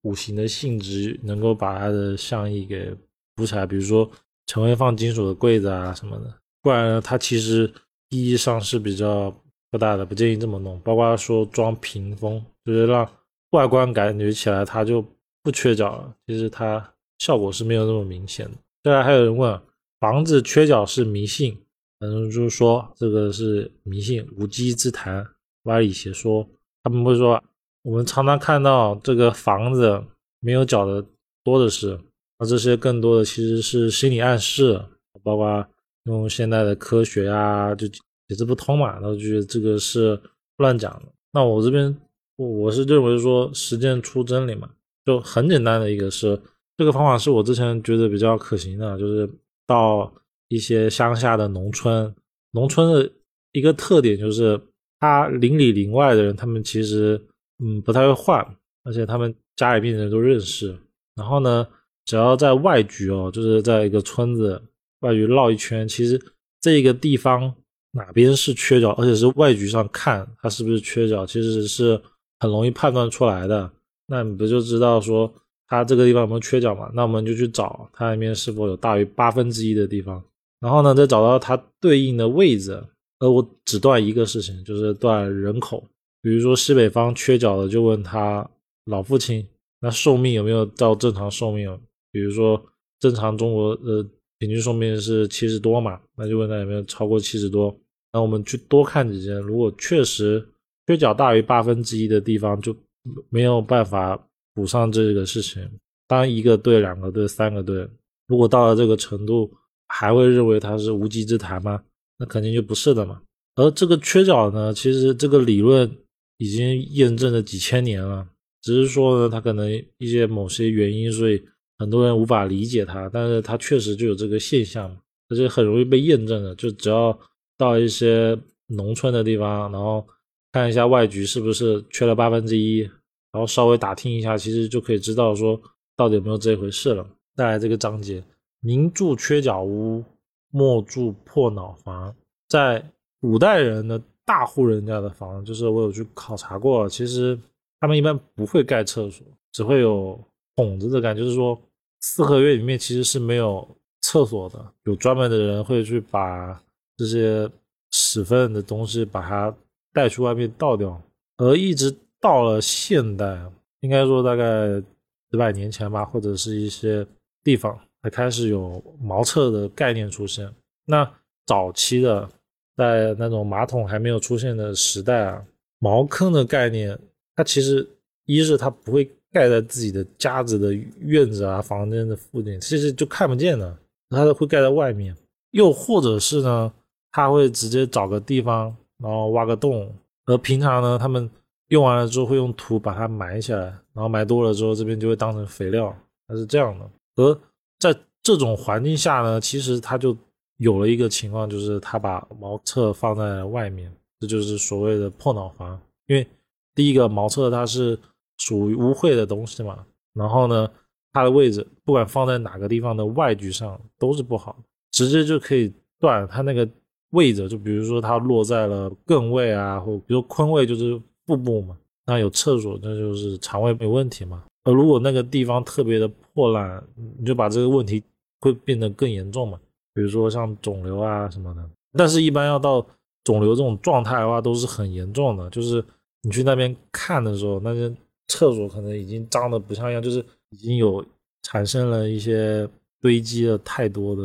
Speaker 1: 五行的性质能够把它的象意给补起来，比如说成为放金属的柜子啊什么的，不然呢它其实意义上是比较不大的，不建议这么弄。包括说装屏风，就是让外观感觉起来它就不缺角了，其实它效果是没有那么明显的。再来还有人问，房子缺角是迷信？反正，就是说这个是迷信，无稽之谈，歪理邪说。他们会说，我们常常看到这个房子没有脚的多的是，那这些更多的其实是心理暗示，包括用现代的科学呀，就解释不通嘛，然后就觉得这个是乱讲的。那我这边我我是认为说实践出真理嘛，就很简单的一个是这个方法是我之前觉得比较可行的，就是到。一些乡下的农村，农村的一个特点就是，他邻里邻外的人，他们其实嗯不太会换，而且他们家里面的人都认识。然后呢，只要在外局哦，就是在一个村子外局绕一圈，其实这个地方哪边是缺角，而且是外局上看它是不是缺角，其实是很容易判断出来的。那你不就知道说它这个地方有没有缺角嘛？那我们就去找它里面是否有大于八分之一的地方。然后呢，再找到它对应的位置，而我只断一个事情，就是断人口。比如说西北方缺角的，就问他老父亲，那寿命有没有到正常寿命？比如说正常中国的平均寿命是七十多嘛，那就问他有没有超过七十多。那我们去多看几件，如果确实缺角大于八分之一的地方，就没有办法补上这个事情。当一个对，两个对，三个对，如果到了这个程度。还会认为它是无稽之谈吗？那肯定就不是的嘛。而这个缺角呢，其实这个理论已经验证了几千年了，只是说呢，它可能一些某些原因，所以很多人无法理解它。但是它确实就有这个现象，而且很容易被验证的。就只要到一些农村的地方，然后看一下外局是不是缺了八分之一，然后稍微打听一下，其实就可以知道说到底有没有这回事了。再来这个章节。宁住缺角屋，莫住破脑房。在古代人的大户人家的房，就是我有去考察过，其实他们一般不会盖厕所，只会有筒子的感觉，就是说四合院里面其实是没有厕所的。有专门的人会去把这些屎粪的东西把它带去外面倒掉。而一直到了现代，应该说大概几百年前吧，或者是一些地方。才开始有茅厕的概念出现。那早期的，在那种马桶还没有出现的时代啊，茅坑的概念，它其实一是它不会盖在自己的家子的院子啊、房间的附近，其实就看不见的，它会盖在外面。又或者是呢，他会直接找个地方，然后挖个洞。而平常呢，他们用完了之后会用土把它埋起来，然后埋多了之后，这边就会当成肥料，它是这样的。而在这种环境下呢，其实他就有了一个情况，就是他把茅厕放在外面，这就是所谓的破脑房。因为第一个茅厕它是属于污秽的东西嘛，然后呢，它的位置不管放在哪个地方的外局上都是不好的，直接就可以断它那个位置。就比如说它落在了艮位啊，或比如坤位就是腹部嘛，那有厕所那就是肠胃没问题嘛。而如果那个地方特别的破烂，你就把这个问题会变得更严重嘛？比如说像肿瘤啊什么的。但是，一般要到肿瘤这种状态的话，都是很严重的。就是你去那边看的时候，那些厕所可能已经脏的不像样，就是已经有产生了一些堆积了太多的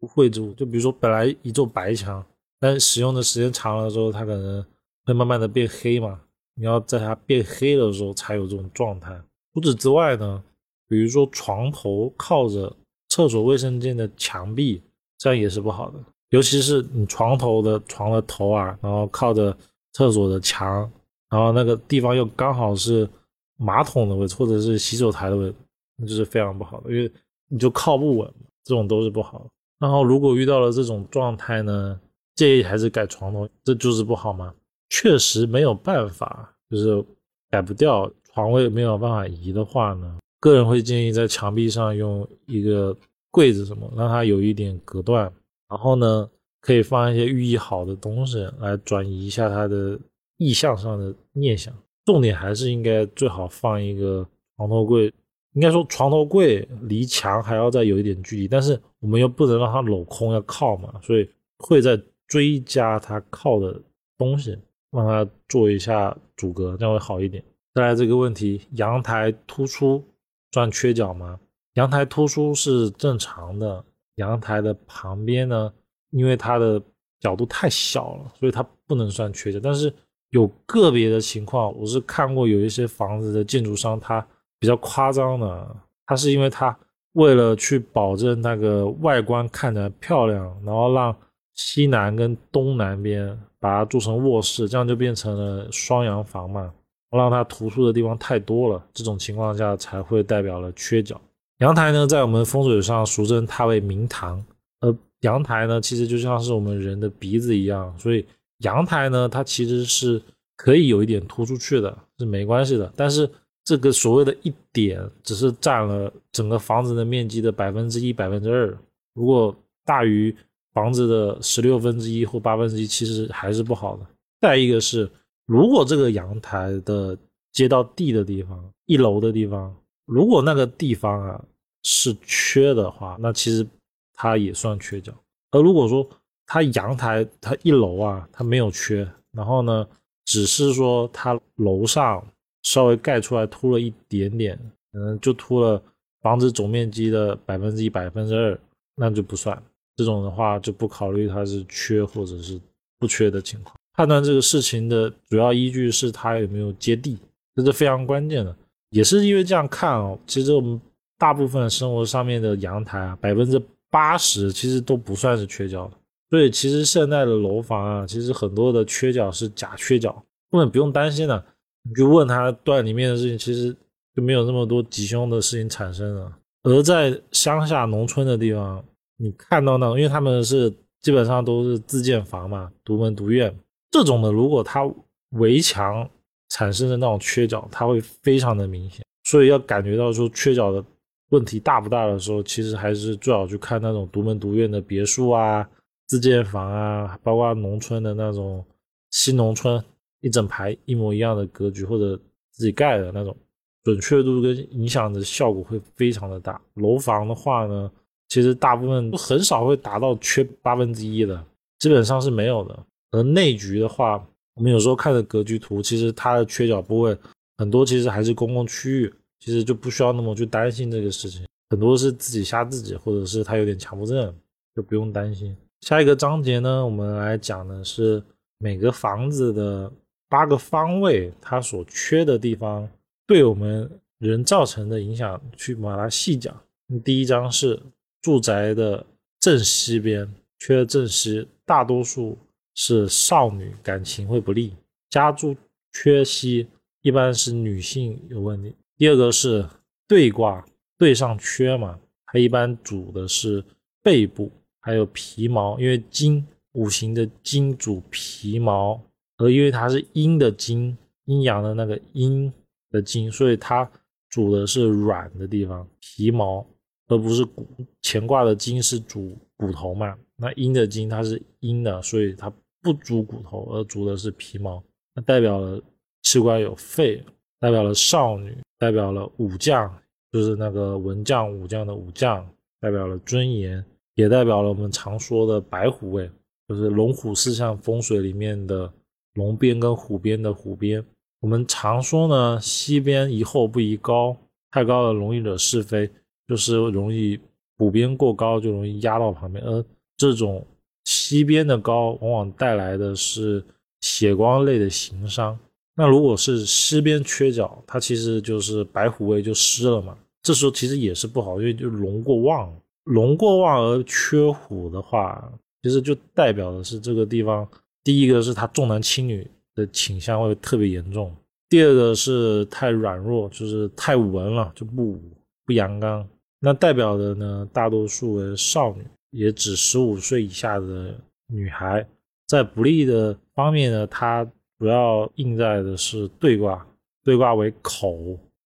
Speaker 1: 污秽之物。就比如说，本来一座白墙，但使用的时间长了之后，它可能会慢慢的变黑嘛。你要在它变黑的时候才有这种状态。除此之外呢，比如说床头靠着厕所卫生间的墙壁，这样也是不好的。尤其是你床头的床的头啊，然后靠着厕所的墙，然后那个地方又刚好是马桶的位置或者是洗手台的位置，那就是非常不好的，因为你就靠不稳，这种都是不好的。然后如果遇到了这种状态呢，建议还是改床头，这就是不好吗？确实没有办法，就是改不掉。床位没有办法移的话呢，个人会建议在墙壁上用一个柜子什么，让它有一点隔断，然后呢，可以放一些寓意好的东西来转移一下它的意向上的念想。重点还是应该最好放一个床头柜，应该说床头柜离墙还要再有一点距离，但是我们又不能让它镂空要靠嘛，所以会再追加它靠的东西，让它做一下阻隔，这样会好一点。再来这个问题，阳台突出算缺角吗？阳台突出是正常的，阳台的旁边呢，因为它的角度太小了，所以它不能算缺角。但是有个别的情况，我是看过有一些房子的建筑商，他比较夸张的，他是因为他为了去保证那个外观看着漂亮，然后让西南跟东南边把它做成卧室，这样就变成了双阳房嘛，让它突出的地方太多了，这种情况下才会代表了缺角。阳台呢，在我们风水上俗称它为明堂，而阳台呢，其实就像是我们人的鼻子一样，所以阳台呢，它其实是可以有一点突出去的，是没关系的。但是这个所谓的一点，只是占了整个房子的面积的百分之一、百分之二，如果大于房子的十六分之一或八分之一，其实还是不好的。再一个是，如果这个阳台的接到地的地方，一楼的地方，如果那个地方啊。是缺的话，那其实它也算缺角。而如果说它阳台它一楼啊，它没有缺，然后呢，只是说它楼上稍微盖出来凸了一点点，嗯，就凸了房子总面积的百分之一、百分之二，那就不算。这种的话就不考虑它是缺或者是不缺的情况。判断这个事情的主要依据是它有没有接地，这是非常关键的。也是因为这样看哦，其实我们。大部分生活上面的阳台啊，百分之八十其实都不算是缺角的。所以其实现在的楼房啊，其实很多的缺角是假缺角，根本不用担心的。你就问他断里面的事情，其实就没有那么多吉凶的事情产生了。而在乡下农村的地方，你看到那种，因为他们是基本上都是自建房嘛，独门独院这种的，如果它围墙产生的那种缺角，它会非常的明显。所以要感觉到说缺角的。问题大不大的时候，其实还是最好去看那种独门独院的别墅啊、自建房啊，包括农村的那种新农村，一整排一模一样的格局或者自己盖的那种，准确度跟影响的效果会非常的大。楼房的话呢，其实大部分很少会达到缺八分之一的，基本上是没有的。而内局的话，我们有时候看的格局图，其实它的缺角部位很多，其实还是公共区域。其实就不需要那么去担心这个事情，很多是自己吓自己，或者是他有点强迫症，就不用担心。下一个章节呢，我们来讲的是每个房子的八个方位，它所缺的地方对我们人造成的影响，去把它细讲。第一章是住宅的正西边缺正西，大多数是少女感情会不利；家住缺西，一般是女性有问题。第二个是对卦，对上缺嘛，它一般主的是背部，还有皮毛，因为金五行的金主皮毛，而因为它是阴的金，阴阳的那个阴的金，所以它主的是软的地方，皮毛，而不是骨。乾卦的金是主骨头嘛，那阴的金它是阴的，所以它不主骨头，而主的是皮毛，那代表了器官有肺。代表了少女，代表了武将，就是那个文将武将的武将，代表了尊严，也代表了我们常说的白虎位，就是龙虎四象风水里面的龙边跟虎边的虎边。我们常说呢，西边宜后不宜高，太高了容易惹是非，就是容易虎边过高就容易压到旁边，而这种西边的高，往往带来的是血光类的形伤。那如果是西边缺角，它其实就是白虎位就失了嘛。这时候其实也是不好，因为就龙过旺，龙过旺而缺虎的话，其实就代表的是这个地方，第一个是他重男轻女的倾向会特别严重，第二个是太软弱，就是太文了就不武不阳刚。那代表的呢，大多数为少女，也指十五岁以下的女孩，在不利的方面呢，它。主要印在的是对卦，对卦为口、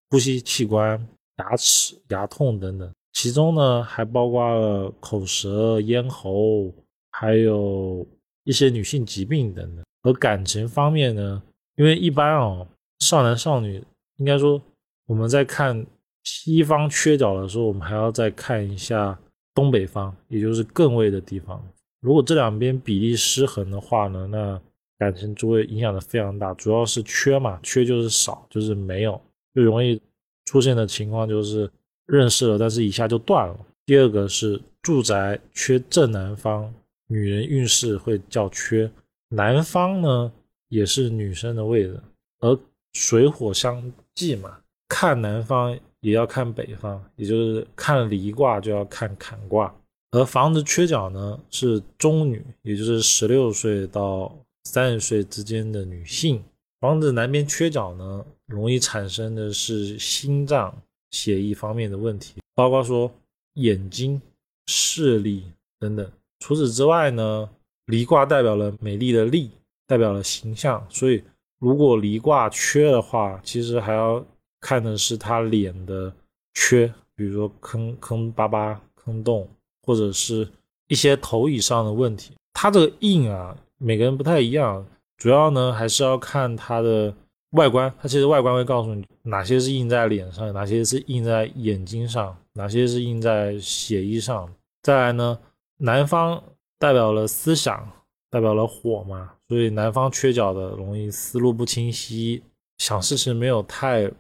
Speaker 1: 呼吸器官、牙齿、牙痛等等，其中呢还包括了口舌、咽喉，还有一些女性疾病等等。而感情方面呢，因为一般哦，少男少女应该说我们在看西方缺角的时候，我们还要再看一下东北方，也就是艮位的地方。如果这两边比例失衡的话呢，那感情就会影响的非常大，主要是缺嘛，缺就是少，就是没有，就容易出现的情况就是认识了，但是一下就断了。第二个是住宅缺正南方，女人运势会较缺。南方呢也是女生的位置，而水火相济嘛，看南方也要看北方，也就是看离卦就要看坎卦。而房子缺角呢是中女，也就是十六岁到三十岁之间的女性。房子南边缺角呢，容易产生的是心脏、血液方面的问题，包括说眼睛、视力等等。除此之外呢，离卦代表了美丽的丽，代表了形象，所以如果离卦缺的话，其实还要看的是他脸的缺，比如说坑坑巴巴、坑洞。或者是一些头以上的问题，它这个印啊，每个人不太一样，主要呢还是要看它的外观。它其实外观会告诉你哪些是印在脸上，哪些是印在眼睛上，哪些是印在血衣上。再来呢，南方代表了思想，代表了火嘛，所以南方缺角的容易思路不清晰，想事情没有太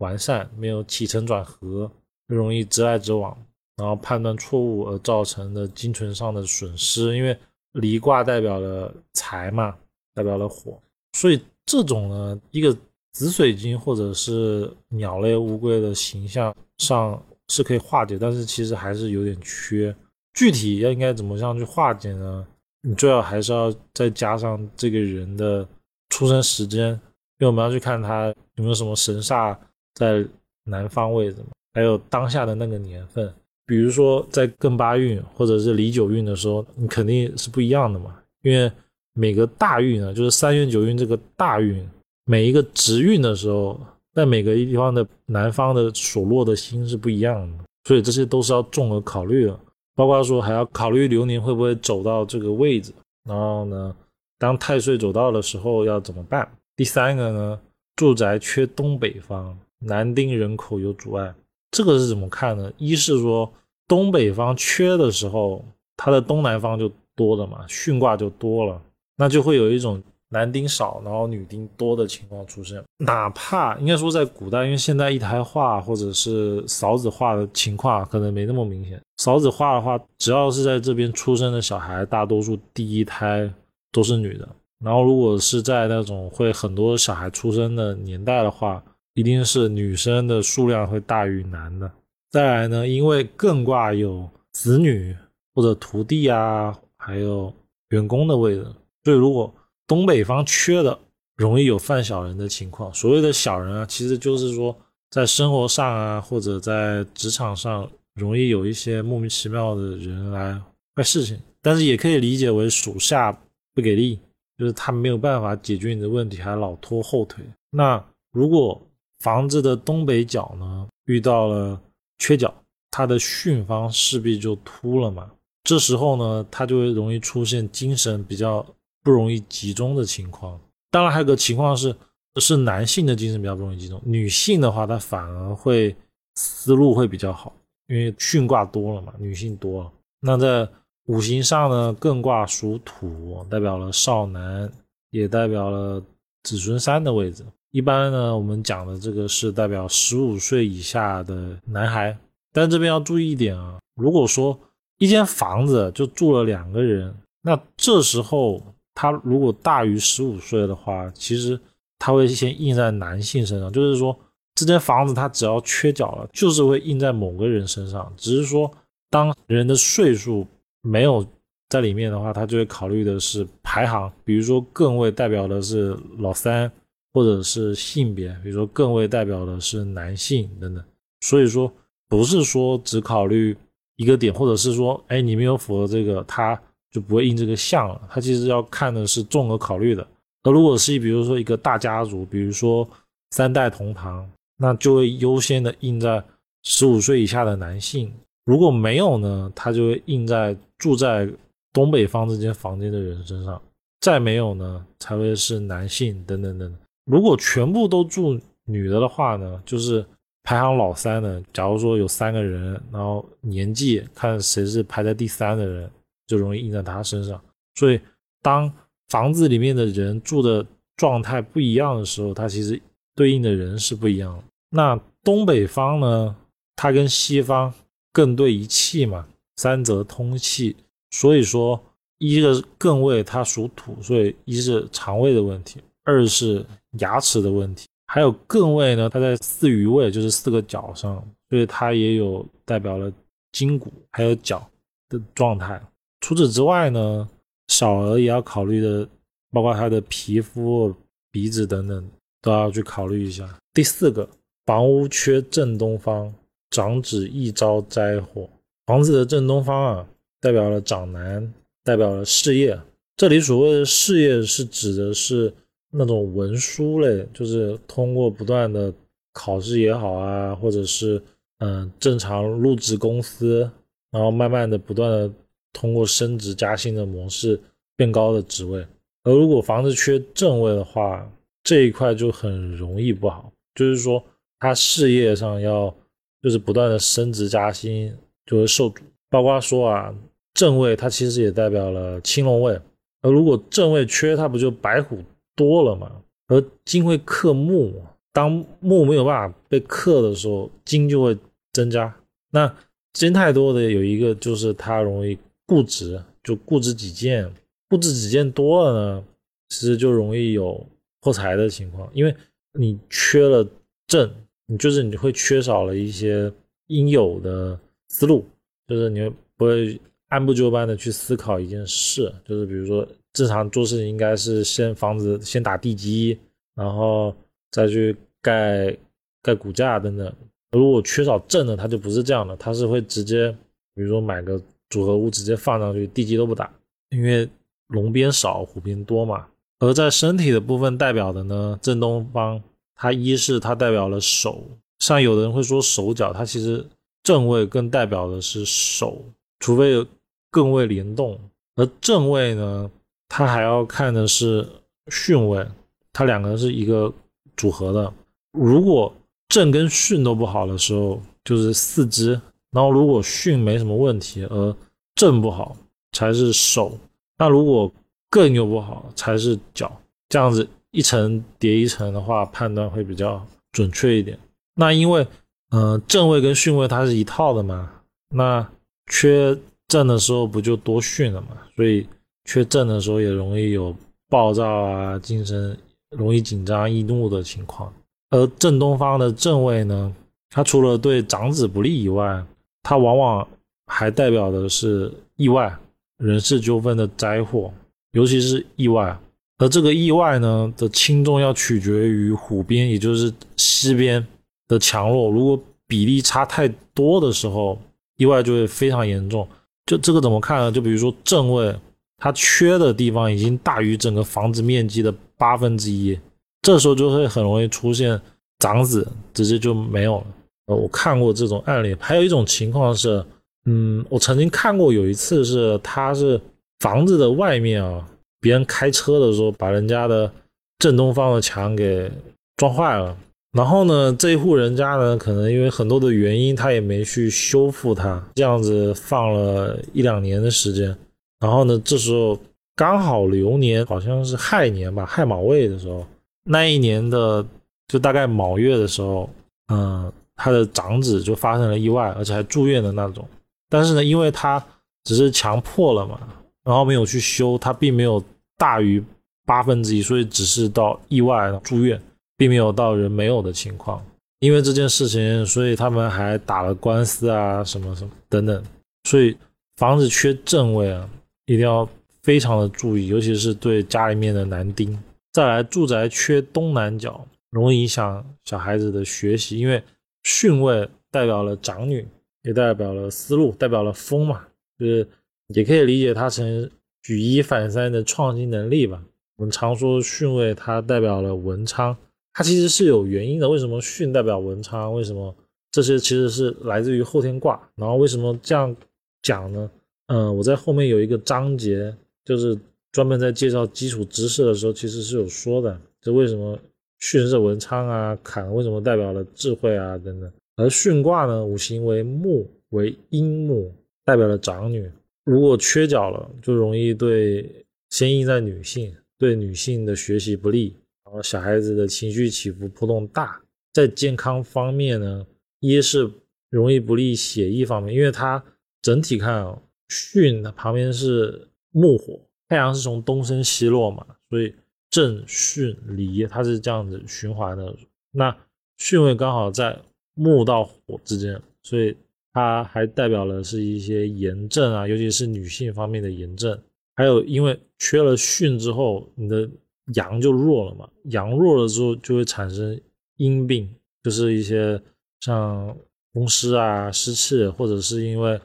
Speaker 1: 完善，没有起承转合，容易直来直往。然后判断错误而造成的精神上的损失，因为离卦代表了财嘛，代表了火，所以这种呢，一个紫水晶或者是鸟类乌龟的形象上是可以化解，但是其实还是有点缺。具体要应该怎么样去化解呢？你最好还是要再加上这个人的出生时间，因为我们要去看他有没有什么神煞在南方位置嘛，还有当下的那个年份。比如说在艮八运或者是离九运的时候，你肯定是不一样的嘛。因为每个大运呢，就是三元九运这个大运，每一个直运的时候，在每个地方的南方的所落的星是不一样的，所以这些都是要综合考虑的。包括说还要考虑流年会不会走到这个位置，然后呢，当太岁走到的时候要怎么办？第三个呢，住宅缺东北方，男丁人口有阻碍，这个是怎么看呢？一是说。东北方缺的时候，它的东南方就多了嘛，巽卦就多了，那就会有一种男丁少，然后女丁多的情况出现。哪怕应该说在古代，因为现在一胎化或者是少子化的情况可能没那么明显。少子化的话，只要是在这边出生的小孩，大多数第一胎都是女的。然后如果是在那种会很多小孩出生的年代的话，一定是女生的数量会大于男的。再来呢，因为艮卦有子女或者徒弟啊，还有员工的位置，所以如果东北方缺的，容易有犯小人的情况。所谓的小人啊，其实就是说在生活上啊，或者在职场上，容易有一些莫名其妙的人来坏事情。但是也可以理解为属下不给力，就是他没有办法解决你的问题，还老拖后腿。那如果房子的东北角呢，遇到了。缺角，它的巽方势必就凸了嘛。这时候呢，它就会容易出现精神比较不容易集中的情况。当然，还有个情况是，是男性的精神比较不容易集中，女性的话，她反而会思路会比较好，因为巽卦多了嘛，女性多了。那在五行上呢，艮卦属土，代表了少男，也代表了子孙三的位置。一般呢，我们讲的这个是代表十五岁以下的男孩，但这边要注意一点啊，如果说一间房子就住了两个人，那这时候他如果大于十五岁的话，其实他会先印在男性身上，就是说这间房子他只要缺角了，就是会印在某个人身上，只是说当人的岁数没有在里面的话，他就会考虑的是排行，比如说艮位代表的是老三。或者是性别，比如说更为代表的是男性等等，所以说不是说只考虑一个点，或者是说，哎，你没有符合这个，他就不会印这个像了。他其实要看的是综合考虑的。而如果是比如说一个大家族，比如说三代同堂，那就会优先的印在十五岁以下的男性。如果没有呢，他就会印在住在东北方这间房间的人身上。再没有呢，才会是男性等等等等。如果全部都住女的的话呢，就是排行老三的。假如说有三个人，然后年纪看谁是排在第三的人，就容易印在他身上。所以，当房子里面的人住的状态不一样的时候，它其实对应的人是不一样的。那东北方呢，它跟西方更对一气嘛，三则通气，所以说一个艮位它属土，所以一是肠胃的问题，二是牙齿的问题。还有艮位呢，它在四余位，就是四个角上，所以它也有代表了筋骨还有脚的状态。除此之外呢，小儿也要考虑的，包括他的皮肤、鼻子等等，都要去考虑一下。第四个，房屋缺正东方，长子易遭灾祸。房子的正东方啊，代表了长男，代表了事业。这里所谓的事业，是指的是。那种文书类，就是通过不断的考试也好啊，或者是嗯正常入职公司，然后慢慢的不断的通过升职加薪的模式变高的职位。而如果房子缺正位的话，这一块就很容易不好，就是说他事业上要就是不断的升职加薪就会受阻。包括说啊，正位它其实也代表了青龙位，而如果正位缺，它不就白虎？多了嘛，而金会克木，当木没有办法被克的时候，金就会增加。那金太多的有一个就是它容易固执，就固执己见，固执己见多了呢，其实就容易有破财的情况，因为你缺了正，你就是你会缺少了一些应有的思路，就是你会不会按部就班的去思考一件事，就是比如说。正常做事情应该是先房子先打地基，然后再去盖盖骨架等等。如果缺少正的，它就不是这样的，它是会直接，比如说买个组合屋直接放上去，地基都不打，因为龙边少虎边多嘛。而在身体的部分代表的呢，正东方，它一是它代表了手，像有的人会说手脚，它其实正位更代表的是手，除非有更位联动，而正位呢。他还要看的是巽位，它两个是一个组合的。如果正跟巽都不好的时候，就是四肢；然后如果巽没什么问题，而正不好才是手。那如果艮又不好，才是脚。这样子一层叠一层的话，判断会比较准确一点。那因为，呃，正位跟巽位它是一套的嘛，那缺正的时候不就多巽了嘛？所以。缺正的时候也容易有暴躁啊、精神容易紧张易怒的情况。而正东方的正位呢，它除了对长子不利以外，它往往还代表的是意外、人事纠纷的灾祸，尤其是意外。而这个意外呢的轻重要取决于虎边，也就是西边的强弱。如果比例差太多的时候，意外就会非常严重。就这个怎么看呢？就比如说正位。它缺的地方已经大于整个房子面积的八分之一，这时候就会很容易出现长子直接就没有了。呃，我看过这种案例，还有一种情况是，嗯，我曾经看过有一次是，他是房子的外面啊，别人开车的时候把人家的正东方的墙给撞坏了，然后呢，这一户人家呢，可能因为很多的原因，他也没去修复它，这样子放了一两年的时间。然后呢，这时候刚好流年好像是亥年吧，亥卯未的时候，那一年的就大概卯月的时候，嗯，他的长子就发生了意外，而且还住院的那种。但是呢，因为他只是强迫了嘛，然后没有去修，他并没有大于八分之一，所以只是到意外住院，并没有到人没有的情况。因为这件事情，所以他们还打了官司啊，什么什么等等。所以房子缺正位啊。一定要非常的注意，尤其是对家里面的男丁。再来，住宅缺东南角，容易影响小孩子的学习，因为巽位代表了长女，也代表了思路，代表了风嘛，就是也可以理解它成举一反三的创新能力吧。我们常说巽位它代表了文昌，它其实是有原因的。为什么巽代表文昌？为什么这些其实是来自于后天卦？然后为什么这样讲呢？嗯，我在后面有一个章节，就是专门在介绍基础知识的时候，其实是有说的，就为什么巽是文昌啊，坎为什么代表了智慧啊等等。而巽卦呢，五行为木，为阴木，代表了长女。如果缺角了，就容易对先印在女性，对女性的学习不利，然后小孩子的情绪起伏波动大，在健康方面呢，一是容易不利血液方面，因为它整体看啊巽的旁边是木火，太阳是从东升西落嘛，所以震巽离它是这样子循环的。那巽位刚好在木到火之间，所以它还代表了是一些炎症啊，尤其是女性方面的炎症。还有因为缺了巽之后，你的阳就弱了嘛，阳弱了之后就会产生阴病，就是一些像风湿啊、湿气，或者是因为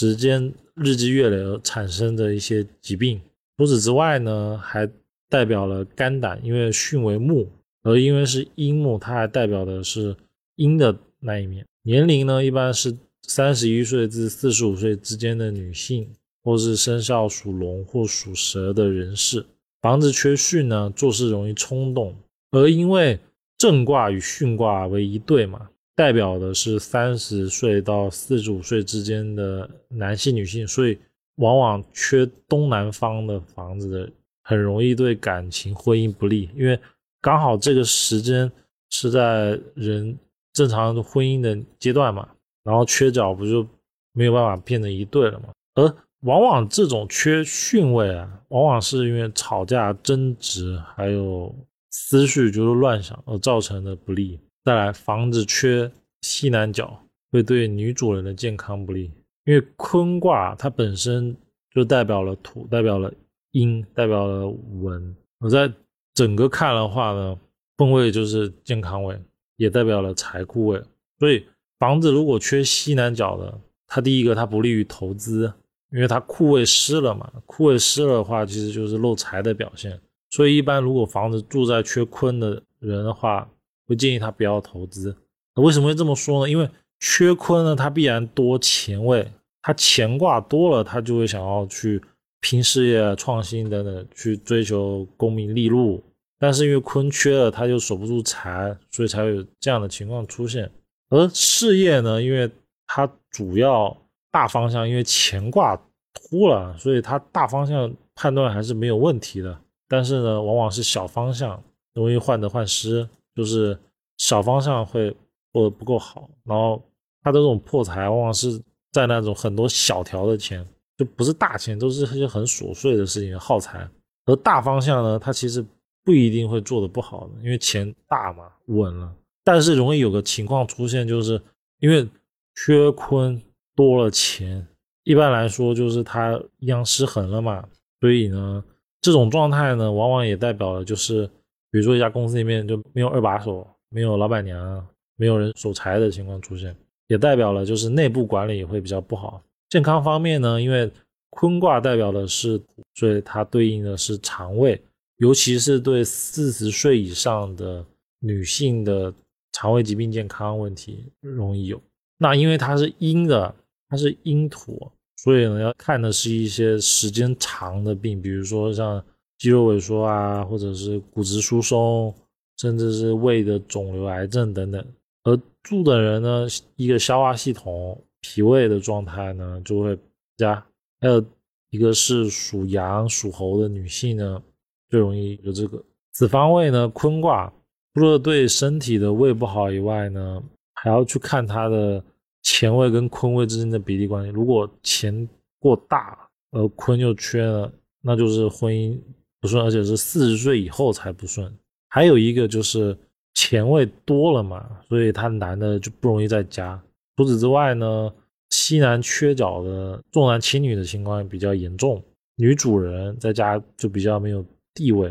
Speaker 1: 时间日积月累而产生的一些疾病。除此之外呢，还代表了肝胆，因为巽为木。而因为是阴木，它还代表的是阴的那一面。年龄呢，一般是三十一岁至四十五岁之间的女性，或是生肖属龙或属蛇的人士。房子缺巽呢，做事容易冲动。而因为正卦与巽卦为一对嘛，代表的是三十岁到四十五岁之间的男性、女性，所以往往缺东南方的房子的，很容易对感情、婚姻不利，因为。刚好这个时间是在人正常婚姻的阶段嘛，然后缺角不就没有办法变成一对了嘛？而往往这种缺巽位啊，往往是因为吵架、争执，还有思绪就是乱想而造成的不利。再来，房子缺西南角会对女主人的健康不利，因为坤卦它本身就代表了土，代表了阴，代表了文。我在。整个看的话呢，坤位就是健康位，也代表了财库位。所以房子如果缺西南角的，它第一个它不利于投资，因为它库位湿了嘛。库位湿了的话，其实就是漏财的表现。所以一般如果房子住在缺坤的人的话，会建议他不要投资。为什么会这么说呢？因为缺坤呢，它必然多钱位，他钱挂多了，他就会想要去拼事业、创新等等，去追求功名利禄。但是因为坤缺了，他就守不住财，所以才会有这样的情况出现。而事业呢，因为它主要大方向，因为乾卦秃了，所以它大方向判断还是没有问题的。但是呢，往往是小方向容易患得患失，就是小方向会做的不够好。然后他的这种破财，往往是在那种很多小条的钱，就不是大钱，都是一些很琐碎的事情耗财。而大方向呢，它其实。不一定会做的不好的，因为钱大嘛，稳了。但是容易有个情况出现，就是因为缺坤多了钱，一般来说就是它阴阳失衡了嘛。所以呢，这种状态呢，往往也代表了就是，比如说一家公司里面就没有二把手，没有老板娘，没有人守财的情况出现，也代表了就是内部管理也会比较不好。健康方面呢，因为坤卦代表的是土，所以它对应的是肠胃。尤其是对四十岁以上的女性的肠胃疾病健康问题容易有。那因为它是阴的，它是阴土，所以呢要看的是一些时间长的病，比如说像肌肉萎缩啊，或者是骨质疏松，甚至是胃的肿瘤、癌症等等。而住的人呢，一个消化系统、脾胃的状态呢就会加。还有一个是属羊、属猴的女性呢。最容易有这个子方位呢，坤卦除了对身体的胃不好以外呢，还要去看它的乾位跟坤位之间的比例关系。如果乾过大，而坤又缺了，那就是婚姻不顺，而且是四十岁以后才不顺。还有一个就是乾位多了嘛，所以他男的就不容易在家。除此之外呢，西南缺角的重男轻女的情况比较严重，女主人在家就比较没有。地位，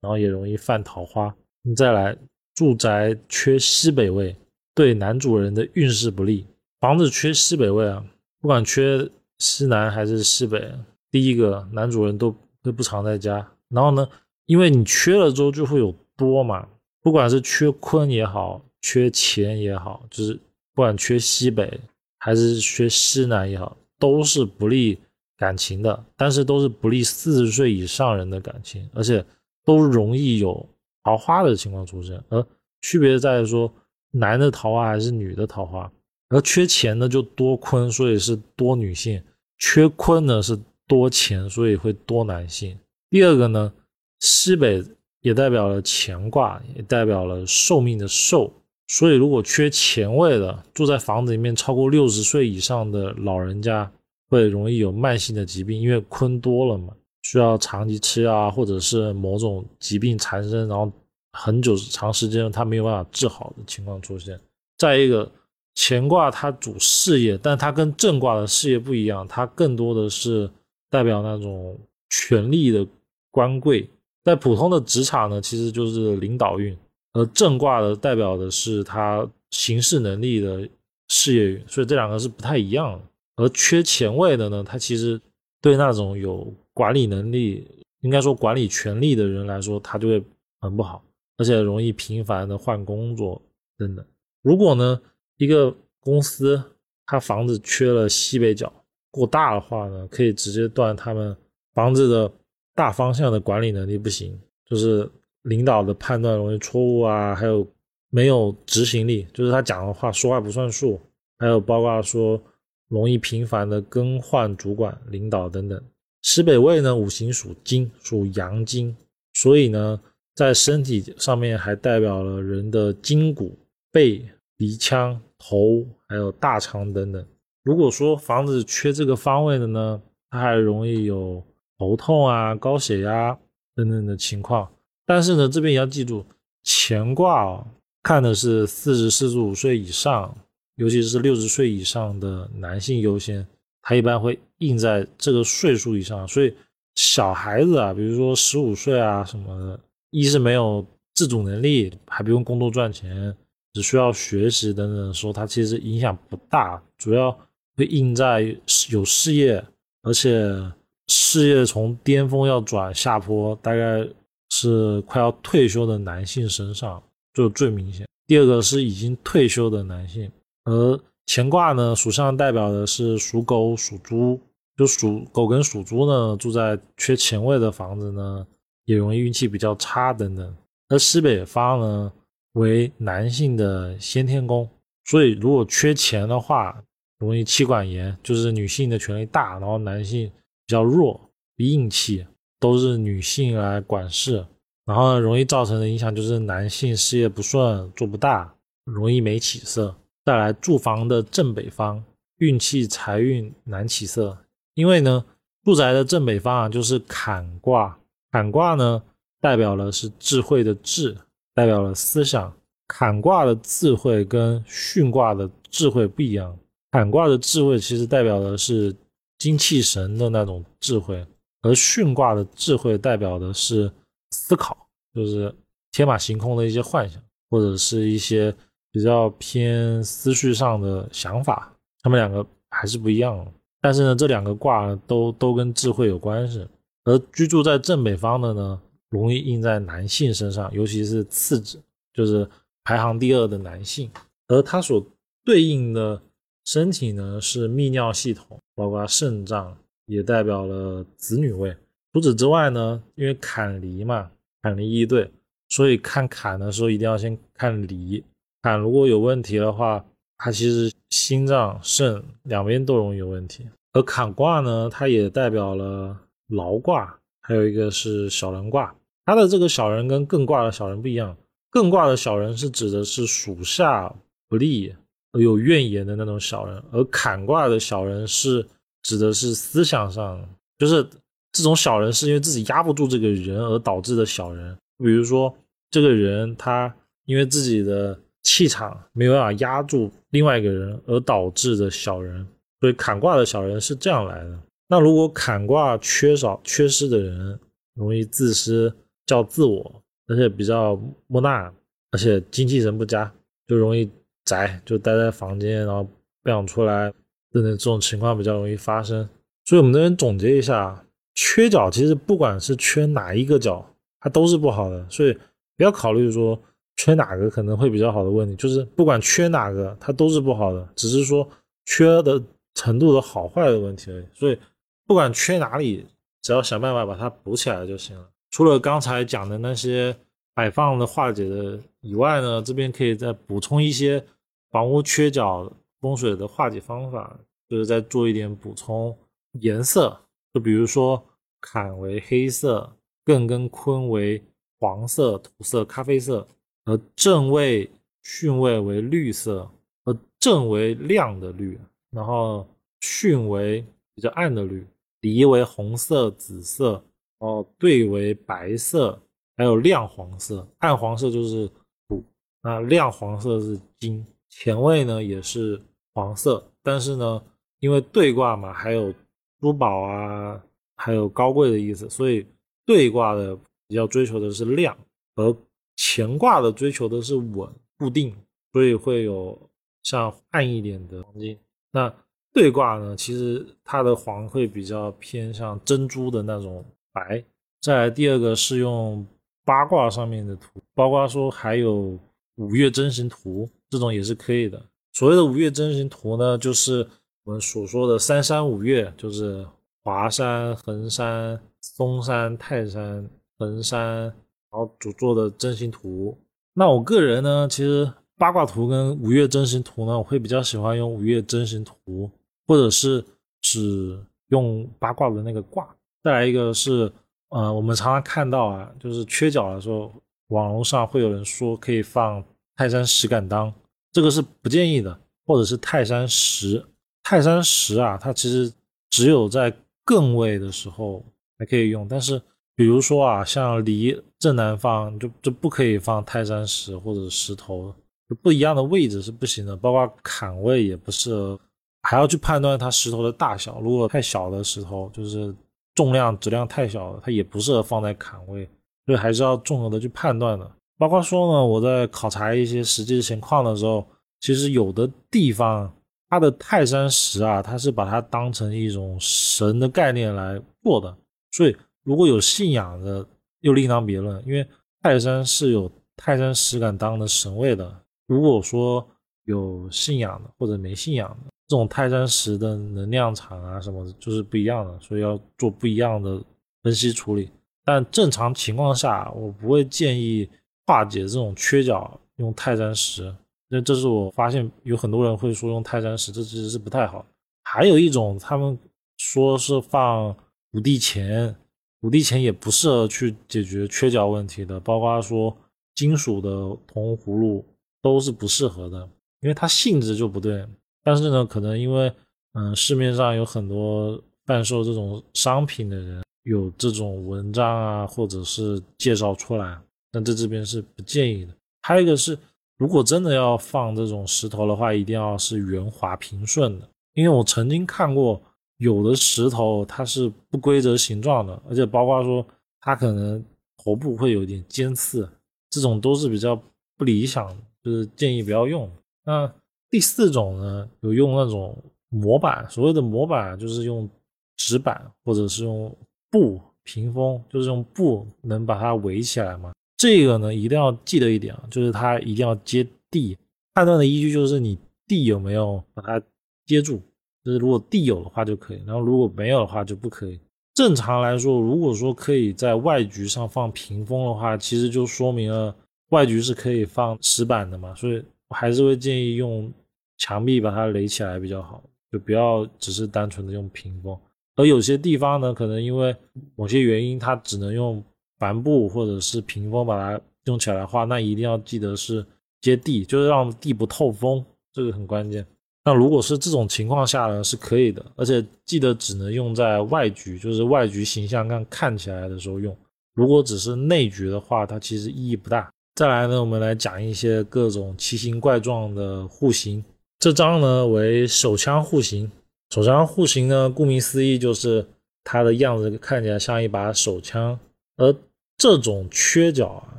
Speaker 1: 然后也容易犯桃花。你再来，住宅缺西北位，对男主人的运势不利。房子缺西北位啊，不管缺西南还是西北，第一个男主人都都不常在家。然后呢，因为你缺了之后就会有多嘛，不管是缺坤也好，缺钱也好，就是不管缺西北还是缺西南也好，都是不利。感情的，但是都是不利四十岁以上人的感情，而且都容易有桃花的情况出现。而区别在于说，男的桃花还是女的桃花。而缺钱的就多坤，所以是多女性；缺坤呢是多钱，所以会多男性。第二个呢，西北也代表了乾卦，也代表了寿命的寿，所以如果缺乾位的，住在房子里面超过六十岁以上的老人家，会容易有慢性的疾病，因为坤多了嘛，需要长期吃药啊，或者是某种疾病缠身，然后很久长时间他没有办法治好的情况出现。再一个，乾卦它主事业，但它跟正卦的事业不一样，它更多的是代表那种权力的官贵。在普通的职场呢，其实就是领导运，而正卦的代表的是他行事能力的事业运，所以这两个是不太一样的。而缺前位的呢，他其实对那种有管理能力，应该说管理权力的人来说，他就会很不好，而且容易频繁的换工作等等。如果呢，一个公司它房子缺了西北角过大的话呢，可以直接断他们房子的。大方向的管理能力不行，就是领导的判断容易错误啊，还有没有执行力，就是他讲的话说话不算数，还有包括说容易频繁的更换主管、领导等等。西北位呢，五行属金，属阳金，所以呢，在身体上面还代表了人的筋骨、背、鼻腔、头，还有大肠等等。如果说房子缺这个方位的呢，它还容易有。头痛啊、高血压等等的情况，但是呢，这边也要记住，乾卦哦，看的是四十四十五岁以上，尤其是六十岁以上的男性优先，它一般会印在这个岁数以上。所以小孩子啊，比如说十五岁啊什么的，一是没有自主能力，还不用工作赚钱，只需要学习等等的时候，它其实影响不大，主要会印在有事业，而且。事业从巅峰要转下坡，大概是快要退休的男性身上就最明显。第二个是已经退休的男性，而乾卦呢，属相代表的是属狗、属猪，就属狗跟属猪呢，住在缺钱位的房子呢，也容易运气比较差等等。而西北方呢，为男性的先天宫，所以如果缺钱的话，容易妻管严，就是女性的权力大，然后男性。比较弱，硬气，都是女性来管事，然后容易造成的影响就是男性事业不顺，做不大，容易没起色。再来住房的正北方，运气财运难起色，因为呢，住宅的正北方啊就是坎卦，坎卦呢代表了是智慧的智，代表了思想。坎卦的智慧跟巽卦的智慧不一样，坎卦的智慧其实代表的是。精气神的那种智慧，而巽卦的智慧代表的是思考，就是天马行空的一些幻想，或者是一些比较偏思绪上的想法。他们两个还是不一样，但是呢，这两个卦都都跟智慧有关系。而居住在正北方的呢，容易印在男性身上，尤其是次子，就是排行第二的男性，而他所对应的。身体呢是泌尿系统，包括肾脏，也代表了子女位。除此之外呢，因为坎离嘛，坎离一对，所以看坎的时候一定要先看离。坎如果有问题的话，它其实心脏、肾两边都容易有问题。而坎卦呢，它也代表了劳卦，还有一个是小人卦。它的这个小人跟艮卦的小人不一样，艮卦的小人是指的是属下不利。有怨言的那种小人，而坎卦的小人是指的是思想上，就是这种小人是因为自己压不住这个人而导致的小人。比如说，这个人他因为自己的气场没有办法压住另外一个人而导致的小人，所以坎卦的小人是这样来的。那如果坎卦缺少缺失的人，容易自私、较自我，而且比较木讷，而且精气神不佳，就容易。宅就待在房间，然后不想出来，等等这种情况比较容易发生。所以我们这边总结一下，缺角其实不管是缺哪一个角，它都是不好的。所以不要考虑说缺哪个可能会比较好的问题，就是不管缺哪个，它都是不好的，只是说缺的程度的好坏的问题而已。所以不管缺哪里，只要想办法把它补起来就行了。除了刚才讲的那些。摆放的化解的以外呢，这边可以再补充一些房屋缺角风水的化解方法，就是再做一点补充颜色，就比如说坎为黑色，艮跟坤为黄色、土色、咖啡色，而正位巽位为绿色，呃，正为亮的绿，然后巽为比较暗的绿，离为红色、紫色，哦，兑为白色，还有亮黄色，暗黄色就是土，那亮黄色是金。前位呢也是黄色，但是呢，因为兑卦嘛，还有珠宝啊，还有高贵的意思，所以兑卦的比较追求的是亮，而乾卦的追求的是稳。固定，所以会有像暗一点的黄金。那对卦呢？其实它的黄会比较偏向珍珠的那种白。再来第二个是用八卦上面的图，包括说还有五岳真形图，这种也是可以的。所谓的五岳真形图呢，就是我们所说的三山五岳，就是华山、衡山、嵩山、泰山、衡山，然后主做的真形图。那我个人呢，其实八卦图跟五岳真形图呢，我会比较喜欢用五岳真形图，或者是只用八卦的那个卦。再来一个是，呃，我们常常看到啊，就是缺角的时候，网络上会有人说可以放泰山石敢当，这个是不建议的，或者是泰山石。泰山石啊，它其实只有在艮位的时候才可以用，但是。比如说啊，像离正南方就就不可以放泰山石或者石头，就不一样的位置是不行的。包括坎位也不适合，还要去判断它石头的大小。如果太小的石头，就是重量质量太小了，它也不适合放在坎位。所以还是要综合的去判断的。包括说呢，我在考察一些实际情况的时候，其实有的地方它的泰山石啊，它是把它当成一种神的概念来做的，所以。如果有信仰的，又另当别论，因为泰山是有泰山石敢当的神位的。如果说有信仰的或者没信仰的，这种泰山石的能量场啊什么的，就是不一样的，所以要做不一样的分析处理。但正常情况下，我不会建议化解这种缺角用泰山石。那这是我发现有很多人会说用泰山石，这其实是不太好。还有一种，他们说是放五帝钱。五帝钱也不适合去解决缺角问题的，包括说金属的铜葫芦都是不适合的，因为它性质就不对。但是呢，可能因为嗯市面上有很多贩售这种商品的人有这种文章啊，或者是介绍出来，那在这边是不建议的。还有一个是，如果真的要放这种石头的话，一定要是圆滑平顺的，因为我曾经看过。有的石头它是不规则形状的，而且包括说它可能头部会有点尖刺，这种都是比较不理想，就是建议不要用。那第四种呢，有用那种模板，所谓的模板就是用纸板或者是用布屏风，就是用布能把它围起来嘛。这个呢一定要记得一点啊，就是它一定要接地，判断的依据就是你地有没有把它接住。就是如果地有的话就可以，然后如果没有的话就不可以。正常来说，如果说可以在外局上放屏风的话，其实就说明了外局是可以放石板的嘛。所以我还是会建议用墙壁把它垒起来比较好，就不要只是单纯的用屏风。而有些地方呢，可能因为某些原因，它只能用帆布或者是屏风把它用起来的话，那一定要记得是接地，就是让地不透风，这个很关键。那如果是这种情况下呢，是可以的，而且记得只能用在外局，就是外局形象看看起来的时候用。如果只是内局的话，它其实意义不大。再来呢，我们来讲一些各种奇形怪状的户型。这张呢为手枪户型，手枪户型呢，顾名思义就是它的样子看起来像一把手枪。而这种缺角啊，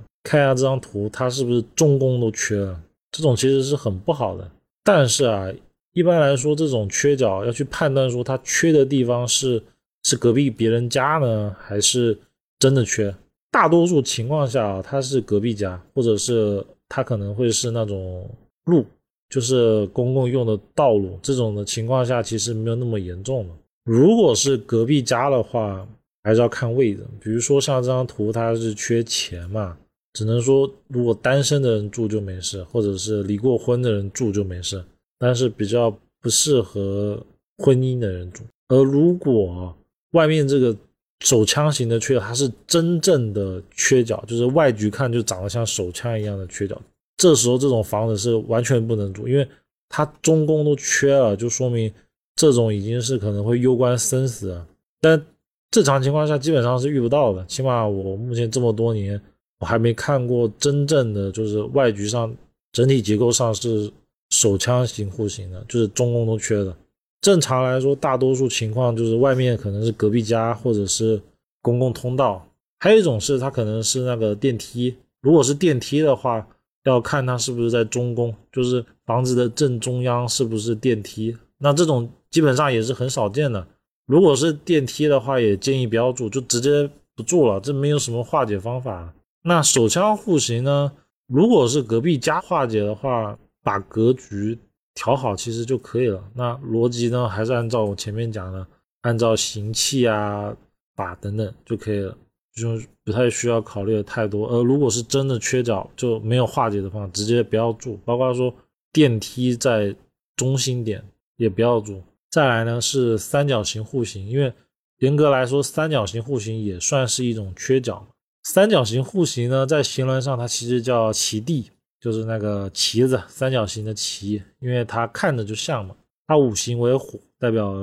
Speaker 1: 看一下这张图，它是不是中宫都缺了？这种其实是很不好的。但是啊。一般来说，这种缺角要去判断说它缺的地方是是隔壁别人家呢，还是真的缺？大多数情况下啊，它是隔壁家，或者是它可能会是那种路，就是公共用的道路。这种的情况下，其实没有那么严重了。如果是隔壁家的话，还是要看位置。比如说像这张图，它是缺钱嘛，只能说如果单身的人住就没事，或者是离过婚的人住就没事。但是比较不适合婚姻的人住，而如果外面这个手枪型的缺角，它是真正的缺角，就是外局看就长得像手枪一样的缺角，这时候这种房子是完全不能住，因为它中宫都缺了，就说明这种已经是可能会攸关生死。但正常情况下基本上是遇不到的，起码我目前这么多年，我还没看过真正的就是外局上整体结构上是手枪型户型的，就是中宫都缺的。正常来说，大多数情况就是外面可能是隔壁家或者是公共通道，还有一种是它可能是那个电梯。如果是电梯的话，要看它是不是在中宫，就是房子的正中央是不是电梯。那这种基本上也是很少见的。如果是电梯的话，也建议不要住，就直接不住了。这没有什么化解方法。那手枪户型呢？如果是隔壁家化解的话，把格局调好其实就可以了。那逻辑呢，还是按照我前面讲的，按照行气啊、法等等就可以了。就不太需要考虑的太多，而如果是真的缺角就没有化解的话，直接不要住。包括说电梯在中心点也不要住。再来呢是三角形户型，因为严格来说三角形户型也算是一种缺角。三角形户型呢在形轮上它其实叫旗地，就是那个旗子三角形的旗，因为它看着就像嘛。它五行为火，代表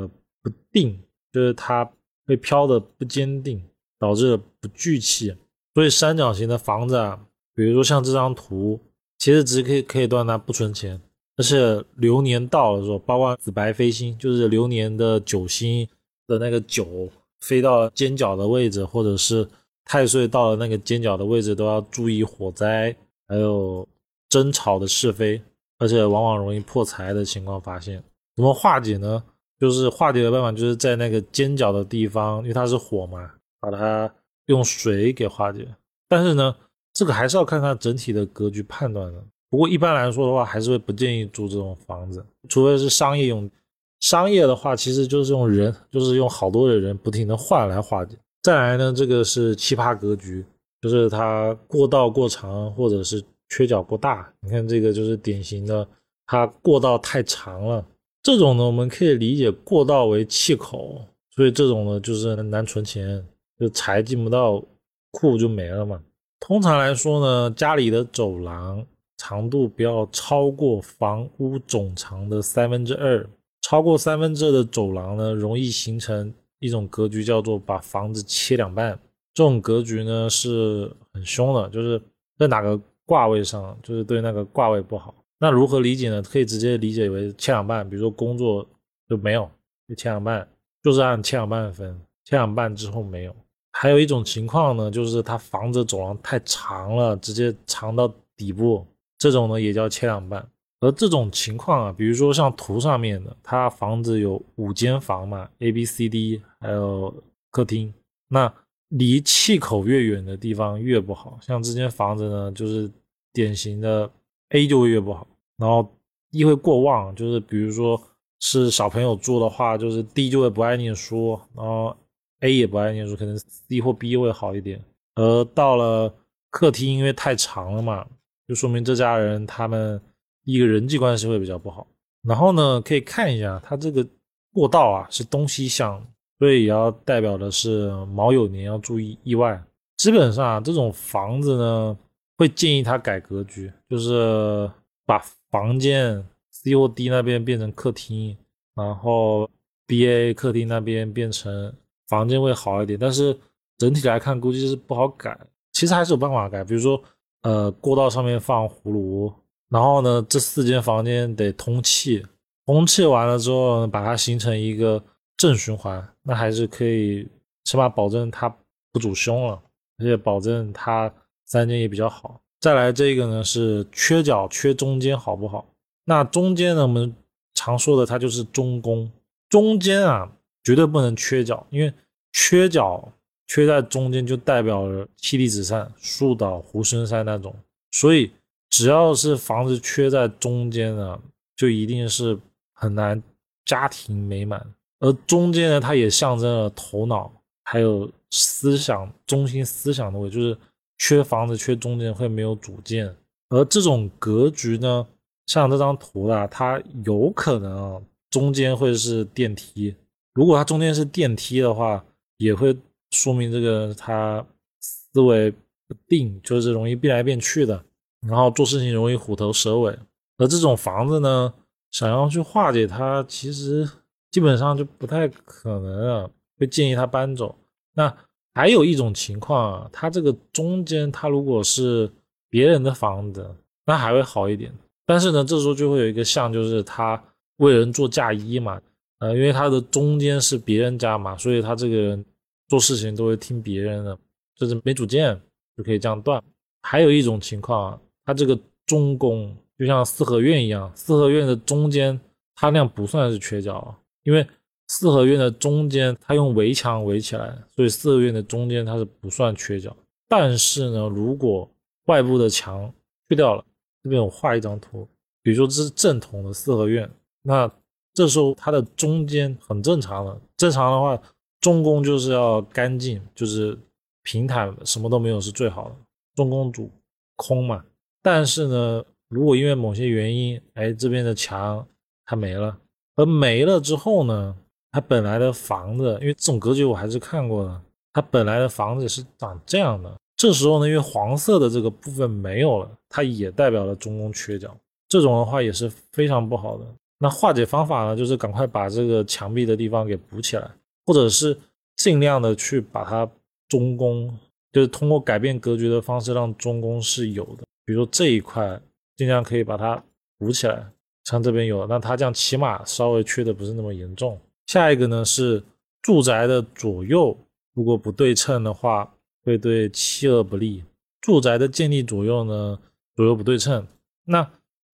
Speaker 1: 不定，就是它会飘的不坚定。导致不聚气，所以三角形的房子啊，比如说像这张图，其实只可以可以断它不存钱。但是流年到了时候，包括紫白飞星，就是流年的九星的那个九飞到尖角的位置，或者是太岁到了那个尖角的位置，都要注意火灾，还有争吵的是非，而且往往容易破财的情况发现。怎么化解呢？就是化解的办法，就是在那个尖角的地方，因为它是火嘛。把它用水给化解，但是呢，这个还是要看它整体的格局判断的。不过一般来说的话，还是会不建议住这种房子，除非是商业用。商业的话，其实就是用人，就是用好多的人不停的换来化解。再来呢，这个是奇葩格局，就是它过道过长，或者是缺角过大。你看这个就是典型的，它过道太长了。这种呢，我们可以理解过道为气口，所以这种呢就是难存钱。就财进不到库就没了嘛。通常来说呢，家里的走廊长度不要超过房屋总长的三分之二。超过三分之二的走廊呢，容易形成一种格局，叫做把房子切两半。这种格局呢是很凶的，就是在哪个卦位上，就是对那个卦位不好。那如何理解呢？可以直接理解为切两半。比如说工作就没有，就切两半，就是按切两半分，切两半之后没有。还有一种情况呢，就是它房子走廊太长了，直接长到底部，这种呢也叫切两半。而这种情况啊，比如说像图上面的，它房子有五间房嘛，A、B、C、D，还有客厅，那离气口越远的地方越不好。像这间房子呢，就是典型的 A 就会越不好，然后 D 会过旺，就是比如说是小朋友住的话，就是 D 就会不爱念书，然后。A 也不爱念书，可能 C 或 B 会好一点。而到了客厅，因为太长了嘛，就说明这家人他们一个人际关系会比较不好。然后呢，可以看一下他这个过道啊是东西向，所以也要代表的是卯酉年要注意意外。基本上啊这种房子呢，会建议他改格局，就是把房间 C 或 D 那边变成客厅，然后 B、A 客厅那边变成。房间会好一点，但是整体来看估计是不好改。其实还是有办法改，比如说，呃，过道上面放葫芦，然后呢，这四间房间得通气，通气完了之后，把它形成一个正循环，那还是可以，起码保证它不主凶了，而且保证它三间也比较好。再来这个呢是缺角缺中间好不好？那中间呢，我们常说的它就是中宫，中间啊。绝对不能缺角，因为缺角缺在中间就代表了妻离子散、树倒猢狲散那种。所以只要是房子缺在中间呢，就一定是很难家庭美满。而中间呢，它也象征了头脑还有思想中心思想的位，就是缺房子缺中间会没有主见。而这种格局呢，像这张图啊，它有可能啊中间会是电梯。如果它中间是电梯的话，也会说明这个他思维不定，就是容易变来变去的。然后做事情容易虎头蛇尾。而这种房子呢，想要去化解它，其实基本上就不太可能啊。会建议他搬走。那还有一种情况啊，他这个中间，他如果是别人的房子，那还会好一点。但是呢，这时候就会有一个像，就是他为人做嫁衣嘛，呃，因为他的中间是别人家嘛，所以他这个人做事情都会听别人的，就是没主见，就可以这样断。还有一种情况啊，他这个中宫就像四合院一样，四合院的中间，他那样不算是缺角，因为。四合院的中间，它用围墙围起来，所以四合院的中间它是不算缺角。但是呢，如果外部的墙去掉了，这边我画一张图，比如说这是正统的四合院，那这时候它的中间很正常的。正常的话，中宫就是要干净，就是平坦，什么都没有是最好的。中宫主空嘛。但是呢，如果因为某些原因，哎，这边的墙它没了，而没了之后呢？它本来的房子，因为这种格局我还是看过的，它本来的房子是长这样的。这时候呢，因为黄色的这个部分没有了，它也代表了中宫缺角，这种的话也是非常不好的。那化解方法呢，就是赶快把这个墙壁的地方给补起来，或者是尽量的去把它中宫，就是通过改变格局的方式让中宫是有的。比如说这一块，尽量可以把它补起来，像这边有，那它这样起码稍微缺的不是那么严重。下一个呢是住宅的左右，如果不对称的话，会对妻儿不利。住宅的建立左右呢，左右不对称。那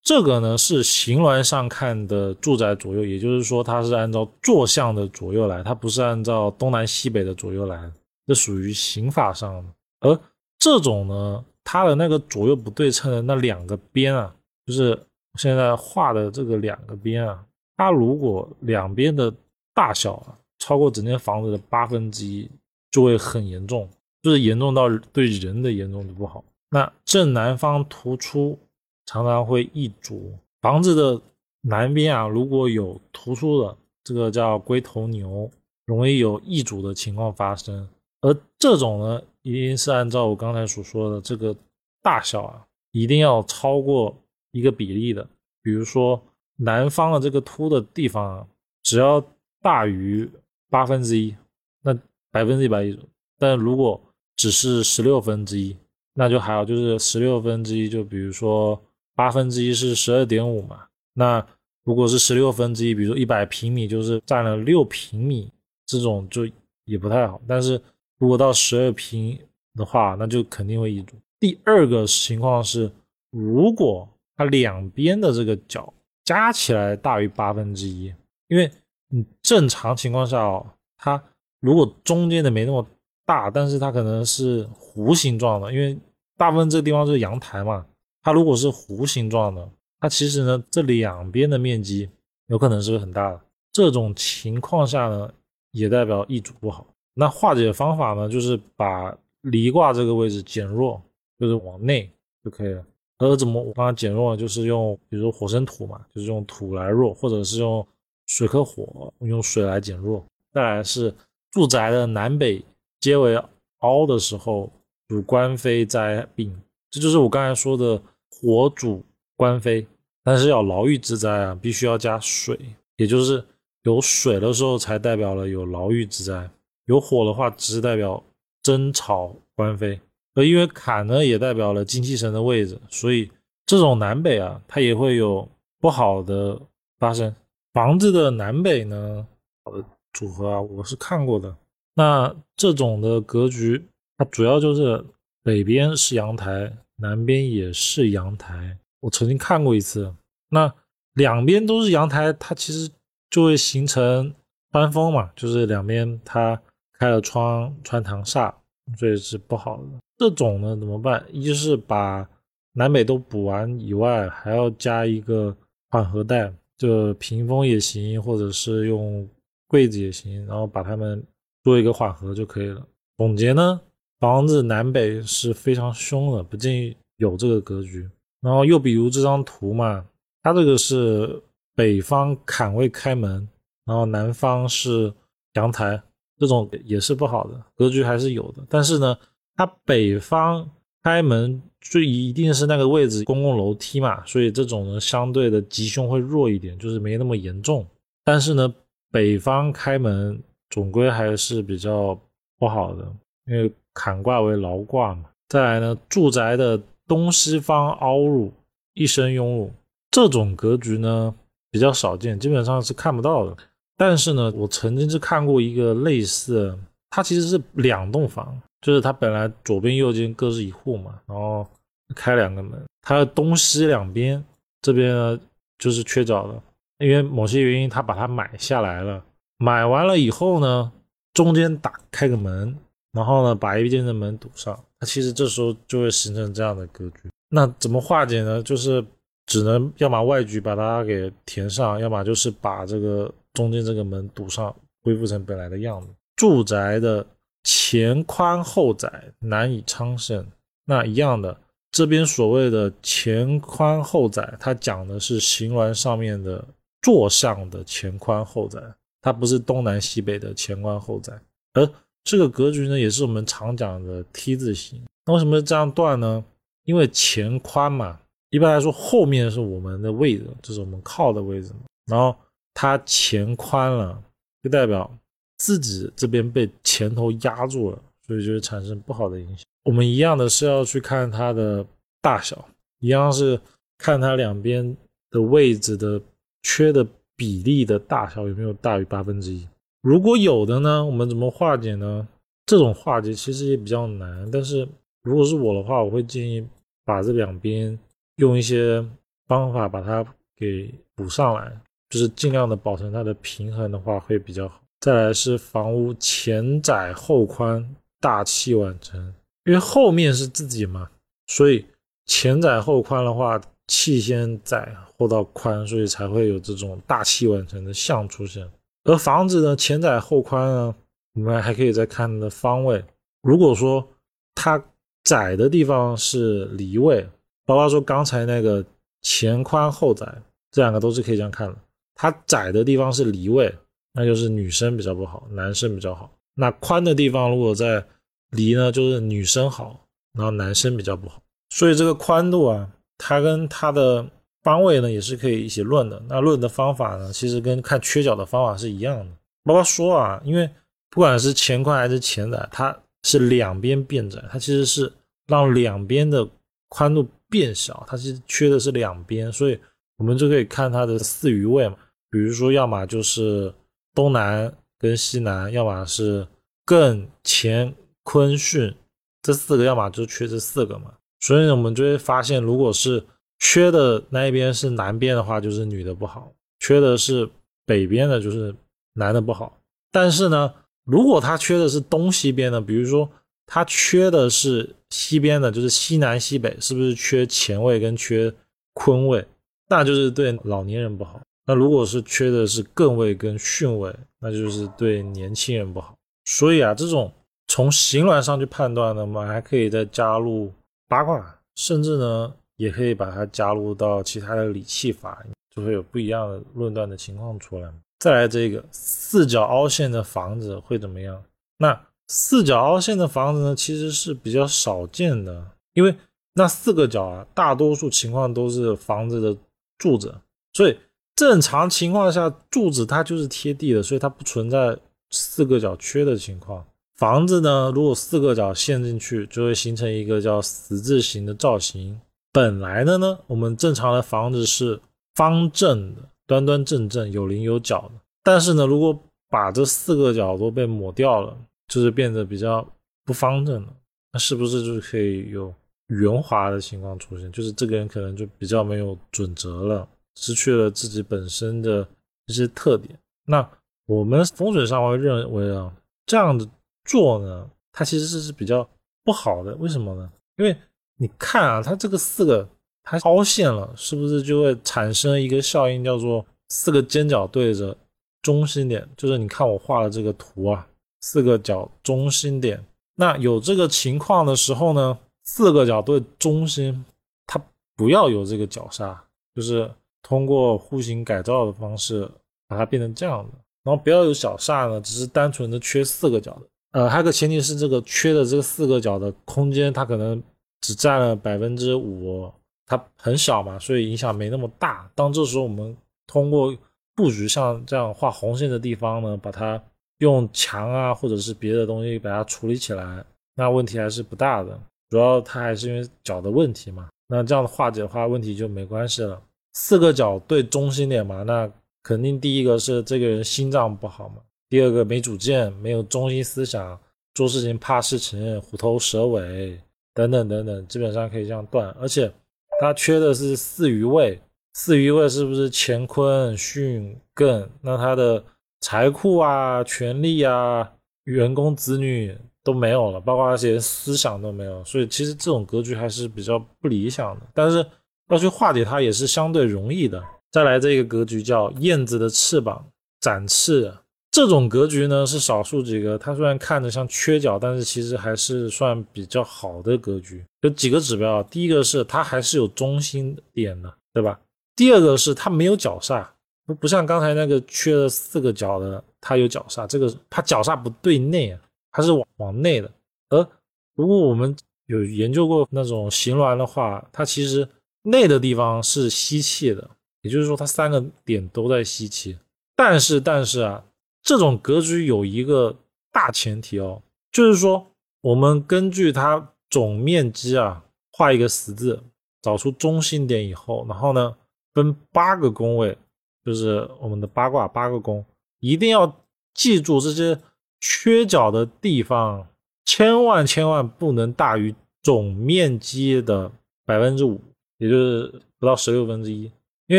Speaker 1: 这个呢是形峦上看的住宅左右，也就是说它是按照坐向的左右来，它不是按照东南西北的左右来，这属于刑法上的。而这种呢，它的那个左右不对称的那两个边啊，就是现在画的这个两个边啊，它如果两边的大小啊，超过整间房子的八分之一就会很严重，就是严重到对人的严重的不好。那正南方突出，常常会易主。房子的南边啊，如果有突出的，这个叫龟头牛，容易有易主的情况发生。而这种呢，一定是按照我刚才所说的这个大小啊，一定要超过一个比例的。比如说南方的这个凸的地方啊，只要大于八分之一，那百分之一百一种。但如果只是十六分之一，那就还好，就是十六分之一，就比如说八分之一是十二点五嘛。那如果是十六分之一，比如说一百平米就是占了六平米，这种就也不太好。但是如果到十二平的话，那就肯定会易主。第二个情况是，如果它两边的这个角加起来大于八分之一，因为你，正常情况下哦，它如果中间的没那么大，但是它可能是弧形状的，因为大部分这个地方是阳台嘛。它如果是弧形状的，它其实呢这两边的面积有可能是很大的。这种情况下呢，也代表一主不好。那化解方法呢，就是把离卦这个位置减弱，就是往内就可以了。而怎么我刚刚减弱呢？就是用比如说火生土嘛，就是用土来弱，或者是用。水克火，用水来减弱。再来是住宅的南北皆为凹的时候，主官非灾病，这就是我刚才说的火主官非，但是要牢狱之灾啊，必须要加水，也就是有水的时候才代表了有牢狱之灾，有火的话只是代表争吵官非。而因为坎呢也代表了精气神的位置，所以这种南北啊，它也会有不好的发生。房子的南北呢，好的组合啊，我是看过的。那这种的格局，它主要就是北边是阳台，南边也是阳台。我曾经看过一次，那两边都是阳台，它其实就会形成班风嘛，就是两边它开了窗穿堂煞，所以是不好的。这种呢怎么办？一是把南北都补完以外，还要加一个缓和带。就屏风也行，或者是用柜子也行，然后把它们做一个缓和就可以了。总结呢，房子南北是非常凶的，不建议有这个格局。然后又比如这张图嘛，它这个是北方坎位开门，然后南方是阳台，这种也是不好的格局，还是有的。但是呢，它北方开门就一定是那个位置公共楼梯嘛，所以这种呢相对的吉凶会弱一点，就是没那么严重。但是呢，北方开门总归还是比较不好的，因为坎卦为劳卦嘛。再来呢，住宅的东西方凹入，一身庸入，这种格局呢比较少见，基本上是看不到的。但是呢，我曾经是看过一个类似，它其实是两栋房。就是它本来左边右边各是一户嘛，然后开两个门，它的东西两边这边呢就是缺角的，因为某些原因他把它买下来了，买完了以后呢，中间打开个门，然后呢把一边的门堵上，它其实这时候就会形成这样的格局。那怎么化解呢？就是只能要么外局把它给填上，要么就是把这个中间这个门堵上，恢复成本来的样子。住宅的。前宽后窄，难以昌盛。那一样的，这边所谓的前宽后窄，它讲的是形峦上面的坐向的前宽后窄，它不是东南西北的前宽后窄。而这个格局呢，也是我们常讲的 T 字形。那为什么这样断呢？因为前宽嘛，一般来说后面是我们的位置，这是我们靠的位置嘛。然后它前宽了，就代表。自己这边被前头压住了，所以就会产生不好的影响。我们一样的是要去看它的大小，一样是看它两边的位置的缺的比例的大小有没有大于八分之一。如果有的呢，我们怎么化解呢？这种化解其实也比较难，但是如果是我的话，我会建议把这两边用一些方法把它给补上来，就是尽量的保存它的平衡的话会比较好。再来是房屋前窄后宽，大器晚成。因为后面是自己嘛，所以前窄后宽的话，气先窄后到宽，所以才会有这种大器晚成的象出现。而房子呢，前窄后宽呢，我们还可以再看它的方位。如果说它窄的地方是离位，包括说刚才那个前宽后窄，这两个都是可以这样看的。它窄的地方是离位。那就是女生比较不好，男生比较好。那宽的地方如果在离呢，就是女生好，然后男生比较不好。所以这个宽度啊，它跟它的方位呢也是可以一起论的。那论的方法呢，其实跟看缺角的方法是一样的。包括说啊，因为不管是前宽还是前窄，它是两边变窄，它其实是让两边的宽度变小，它其实缺的是两边，所以我们就可以看它的四余位嘛。比如说，要么就是。东南跟西南，要么是艮、乾、坤、巽，这四个要么就缺这四个嘛。所以，我们就会发现，如果是缺的那一边是南边的话，就是女的不好；缺的是北边的，就是男的不好。但是呢，如果他缺的是东西边的，比如说他缺的是西边的，就是西南西北，是不是缺乾位跟缺坤位？那就是对老年人不好。那如果是缺的是艮位跟巽位，那就是对年轻人不好。所以啊，这种从形峦上去判断呢，我们还可以再加入八卦，甚至呢，也可以把它加入到其他的理气法，就会有不一样的论断的情况出来。再来这个四角凹陷的房子会怎么样？那四角凹陷的房子呢，其实是比较少见的，因为那四个角啊，大多数情况都是房子的柱子，所以。正常情况下，柱子它就是贴地的，所以它不存在四个角缺的情况。房子呢，如果四个角陷进去，就会形成一个叫“十字形”的造型。本来的呢，我们正常的房子是方正的，端端正正，有棱有角的。但是呢，如果把这四个角都被抹掉了，就是变得比较不方正了。那是不是就是可以有圆滑的情况出现？就是这个人可能就比较没有准则了。失去了自己本身的一些特点，那我们风水上会认为啊，这样的做呢，它其实是是比较不好的。为什么呢？因为你看啊，它这个四个它凹陷了，是不是就会产生一个效应，叫做四个尖角对着中心点？就是你看我画的这个图啊，四个角中心点。那有这个情况的时候呢，四个角对中心，它不要有这个角煞，就是。通过户型改造的方式把它变成这样的，然后不要有小煞呢，只是单纯的缺四个角的。呃，还有个前提是这个缺的这个四个角的空间，它可能只占了百分之五，它很小嘛，所以影响没那么大。当这时候我们通过布局像这样画红线的地方呢，把它用墙啊或者是别的东西把它处理起来，那问题还是不大的。主要它还是因为角的问题嘛。那这样的化解的话，问题就没关系了。四个角对中心点嘛，那肯定第一个是这个人心脏不好嘛，第二个没主见，没有中心思想，做事情怕事情，虎头蛇尾。等等等等，基本上可以这样断，而且它缺的是四余位，四余位是不是乾坤巽艮？那它的财库啊、权力啊、员工子女都没有了，包括那些思想都没有，所以其实这种格局还是比较不理想的。但是要去化解它也是相对容易的。再来这个格局叫燕子的翅膀展翅。这种格局呢是少数几个，它虽然看着像缺角，但是其实还是算比较好的格局。有几个指标，第一个是它还是有中心点的，对吧？第二个是它没有角煞，不不像刚才那个缺了四个角的，它有角煞。这个它角煞不对内啊，它是往往内的。而如果我们有研究过那种形峦的话，它其实内的地方是吸气的，也就是说它三个点都在吸气。但是但是啊。这种格局有一个大前提哦，就是说我们根据它总面积啊画一个十字，找出中心点以后，然后呢分八个宫位，就是我们的八卦八个宫，一定要记住这些缺角的地方，千万千万不能大于总面积的百分之五，也就是不到十六分之一，因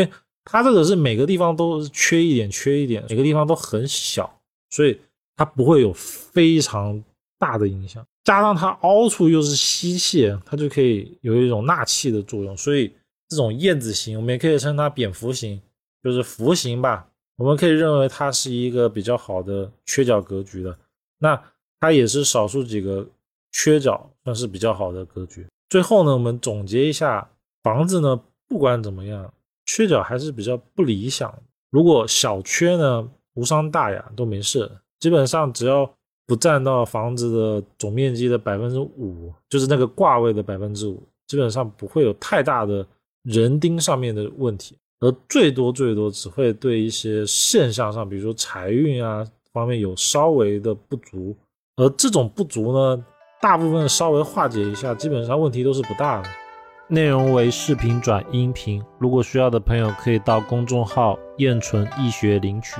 Speaker 1: 为。它这个是每个地方都缺一点，缺一点，每个地方都很小，所以它不会有非常大的影响。加上它凹处又是吸气，它就可以有一种纳气的作用。所以这种燕子形，我们也可以称它蝙蝠形，就是弧形吧。我们可以认为它是一个比较好的缺角格局的。那它也是少数几个缺角算是比较好的格局。最后呢，我们总结一下，房子呢，不管怎么样。缺角还是比较不理想。如果小缺呢，无伤大雅，都没事。基本上只要不占到房子的总面积的百分之五，就是那个挂位的百分之五，基本上不会有太大的人丁上面的问题。而最多最多只会对一些现象上，比如说财运啊方面有稍微的不足。而这种不足呢，大部分稍微化解一下，基本上问题都是不大的。内容为视频转音频，如果需要的朋友可以到公众号“燕纯易学”领取。